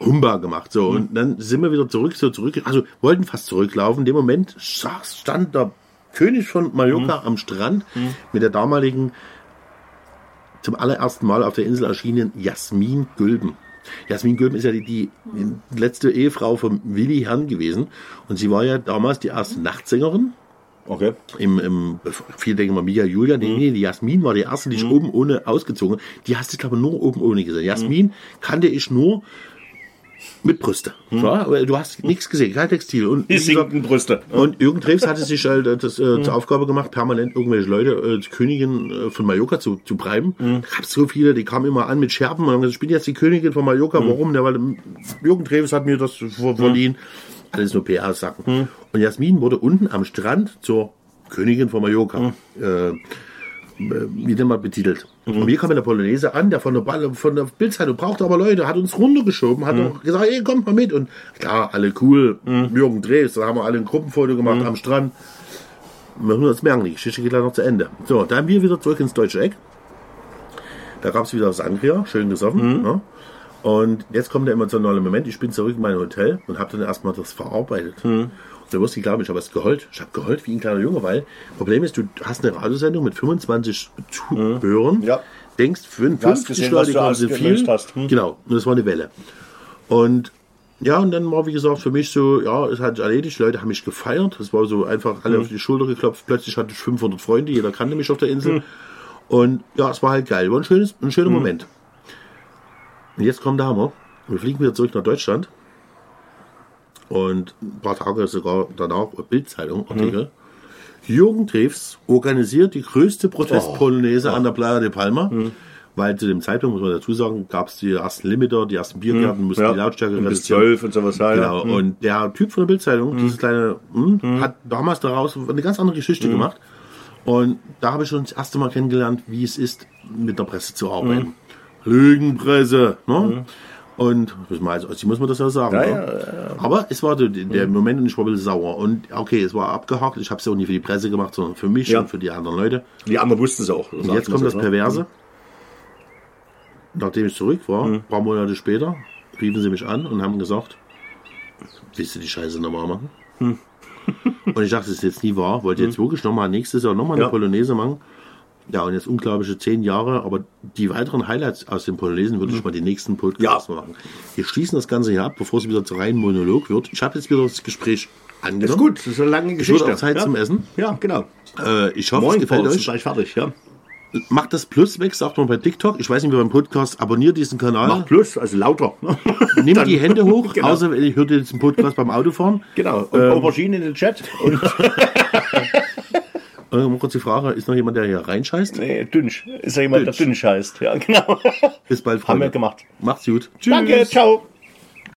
Humba gemacht. So, und dann sind wir wieder zurück, so zurück, also wollten fast zurücklaufen. In dem Moment stand der König von Mallorca am Strand mit der damaligen zum allerersten Mal auf der Insel erschienen Jasmin Gülben. Jasmin Gülben ist ja die, die letzte Ehefrau von Willi Herrn gewesen. Und sie war ja damals die erste Nachtsängerin Okay. im, im viele denken mal Mia Julia, nee, nee, die Jasmin war die erste, die ich oben ohne ausgezogen. Die hast du, glaube ich, nur oben ohne gesehen. Jasmin kannte ich nur mit Brüste. Ja, aber du hast nichts gesehen, kein Textil. Und, Die sinkenden Brüste. und Jürgen Treves hatte sich halt äh, das äh, zur Aufgabe gemacht, permanent irgendwelche Leute äh, Königin äh, von Mallorca zu, zu bleiben. Da gab so viele, die kamen immer an mit Scherben und haben gesagt, ich bin jetzt die Königin von Mallorca. Warum? Ja, weil Jürgen Treves hat mir das ver- verliehen. Alles nur PR-Sacken. Und Jasmin wurde unten am Strand zur Königin von Mallorca. Äh, wie denn mal betitelt. Und wir kamen in der Polonaise an, der von der, von der Bildzeitung brauchte aber Leute, hat uns runtergeschoben, hat auch gesagt, ey, kommt mal mit. Und klar, alle cool, Jürgen Drews, da haben wir alle ein Gruppenfoto gemacht am Strand. Wir müssen uns merken, die Geschichte geht leider noch zu Ende. So, dann wir wieder zurück ins deutsche Eck. Da gab es wieder Sangria, schön gesoffen. Ne? Und jetzt kommt der emotionale Moment. Ich bin zurück in mein Hotel und habe dann erstmal das verarbeitet. Du wirst nicht glauben, ich habe es geheult. Ich habe geheult wie ein kleiner Junge, weil Problem ist, du hast eine Radiosendung mit 25 Zuhörern. Ja. Denkst, fünf- Du hast 50 gesehen, was Leute du kommen, sind viel. hast. Hm. Genau, und das war eine Welle. Und ja, und dann war, wie gesagt, für mich so, ja, es hat sich erledigt. Die Leute haben mich gefeiert. Es war so einfach alle Hm. auf die Schulter geklopft. Plötzlich hatte ich 500 Freunde. Jeder kannte mich auf der Insel. Hm. Und ja, es war halt geil. War ein, schönes, ein schöner Moment. Und jetzt kommt der Hammer. Wir fliegen wieder zurück nach Deutschland. Und ein paar Tage sogar danach, Bildzeitung, Artikel. Jürgen Treves organisiert die größte Protestpolonaise an der Playa de Palma. Weil zu dem Zeitpunkt, muss man dazu sagen, gab es die ersten Limiter, die ersten Biergärten, mussten die Lautstärke bis reduzieren. zwölf und sowas. Ja, Genau. ja. Und der Typ von der Bildzeitung, dieses kleine, hm, hat damals daraus eine ganz andere Geschichte gemacht. Und da habe ich schon das erste Mal kennengelernt, wie es ist, mit der Presse zu arbeiten. Lügenpresse. Ne? Und man, also, muss man das ja sagen. Ja, ne? Aber es war der, der Moment und ich war ein bisschen sauer. Und okay, es war abgehakt. Ich habe es ja auch nicht für die Presse gemacht, sondern für mich Ja. und für die anderen Leute. Die anderen wussten es auch. Und jetzt kommt das Perverse. Nachdem ich zurück war, Mhm. ein paar Monate später, riefen sie mich an und haben gesagt, willst du die Scheiße nochmal machen? Hm. Und ich dachte, das ist jetzt nie wahr. Wollte jetzt wirklich nochmal nächstes Jahr nochmal eine Ja. Polonaise machen. Ja, und jetzt unglaubliche zehn Jahre, aber die weiteren Highlights aus den Polonesen würde ich mal die nächsten Podcasts machen. Wir schließen das Ganze hier ab, bevor es wieder zu reinen Monolog wird. Ich habe jetzt wieder das Gespräch angenommen. Das ist gut, das ist eine lange Es Geschichte. auch Zeit ja. zum Essen. Ja, genau. Äh, ich hoffe, es Morgen gefällt ist euch. gleich fertig, ja. Macht das Plus weg, sagt man bei TikTok. Ich weiß nicht, wie beim Podcast. Abonniert diesen Kanal. Mach plus, also lauter. Nehmt die Hände hoch, Genau. außer ihr hört jetzt den Podcast beim Autofahren. Genau. Und Aubergine in den Chat. Und Äh, kurz die Frage, ist noch jemand, der hier reinscheißt? nee, Dünsch. Ist ja jemand, der Dünsch heißt. Ja, genau. Bis bald, Haben Freunde. wir gemacht. Macht's gut. Tschüss. Danke, ciao.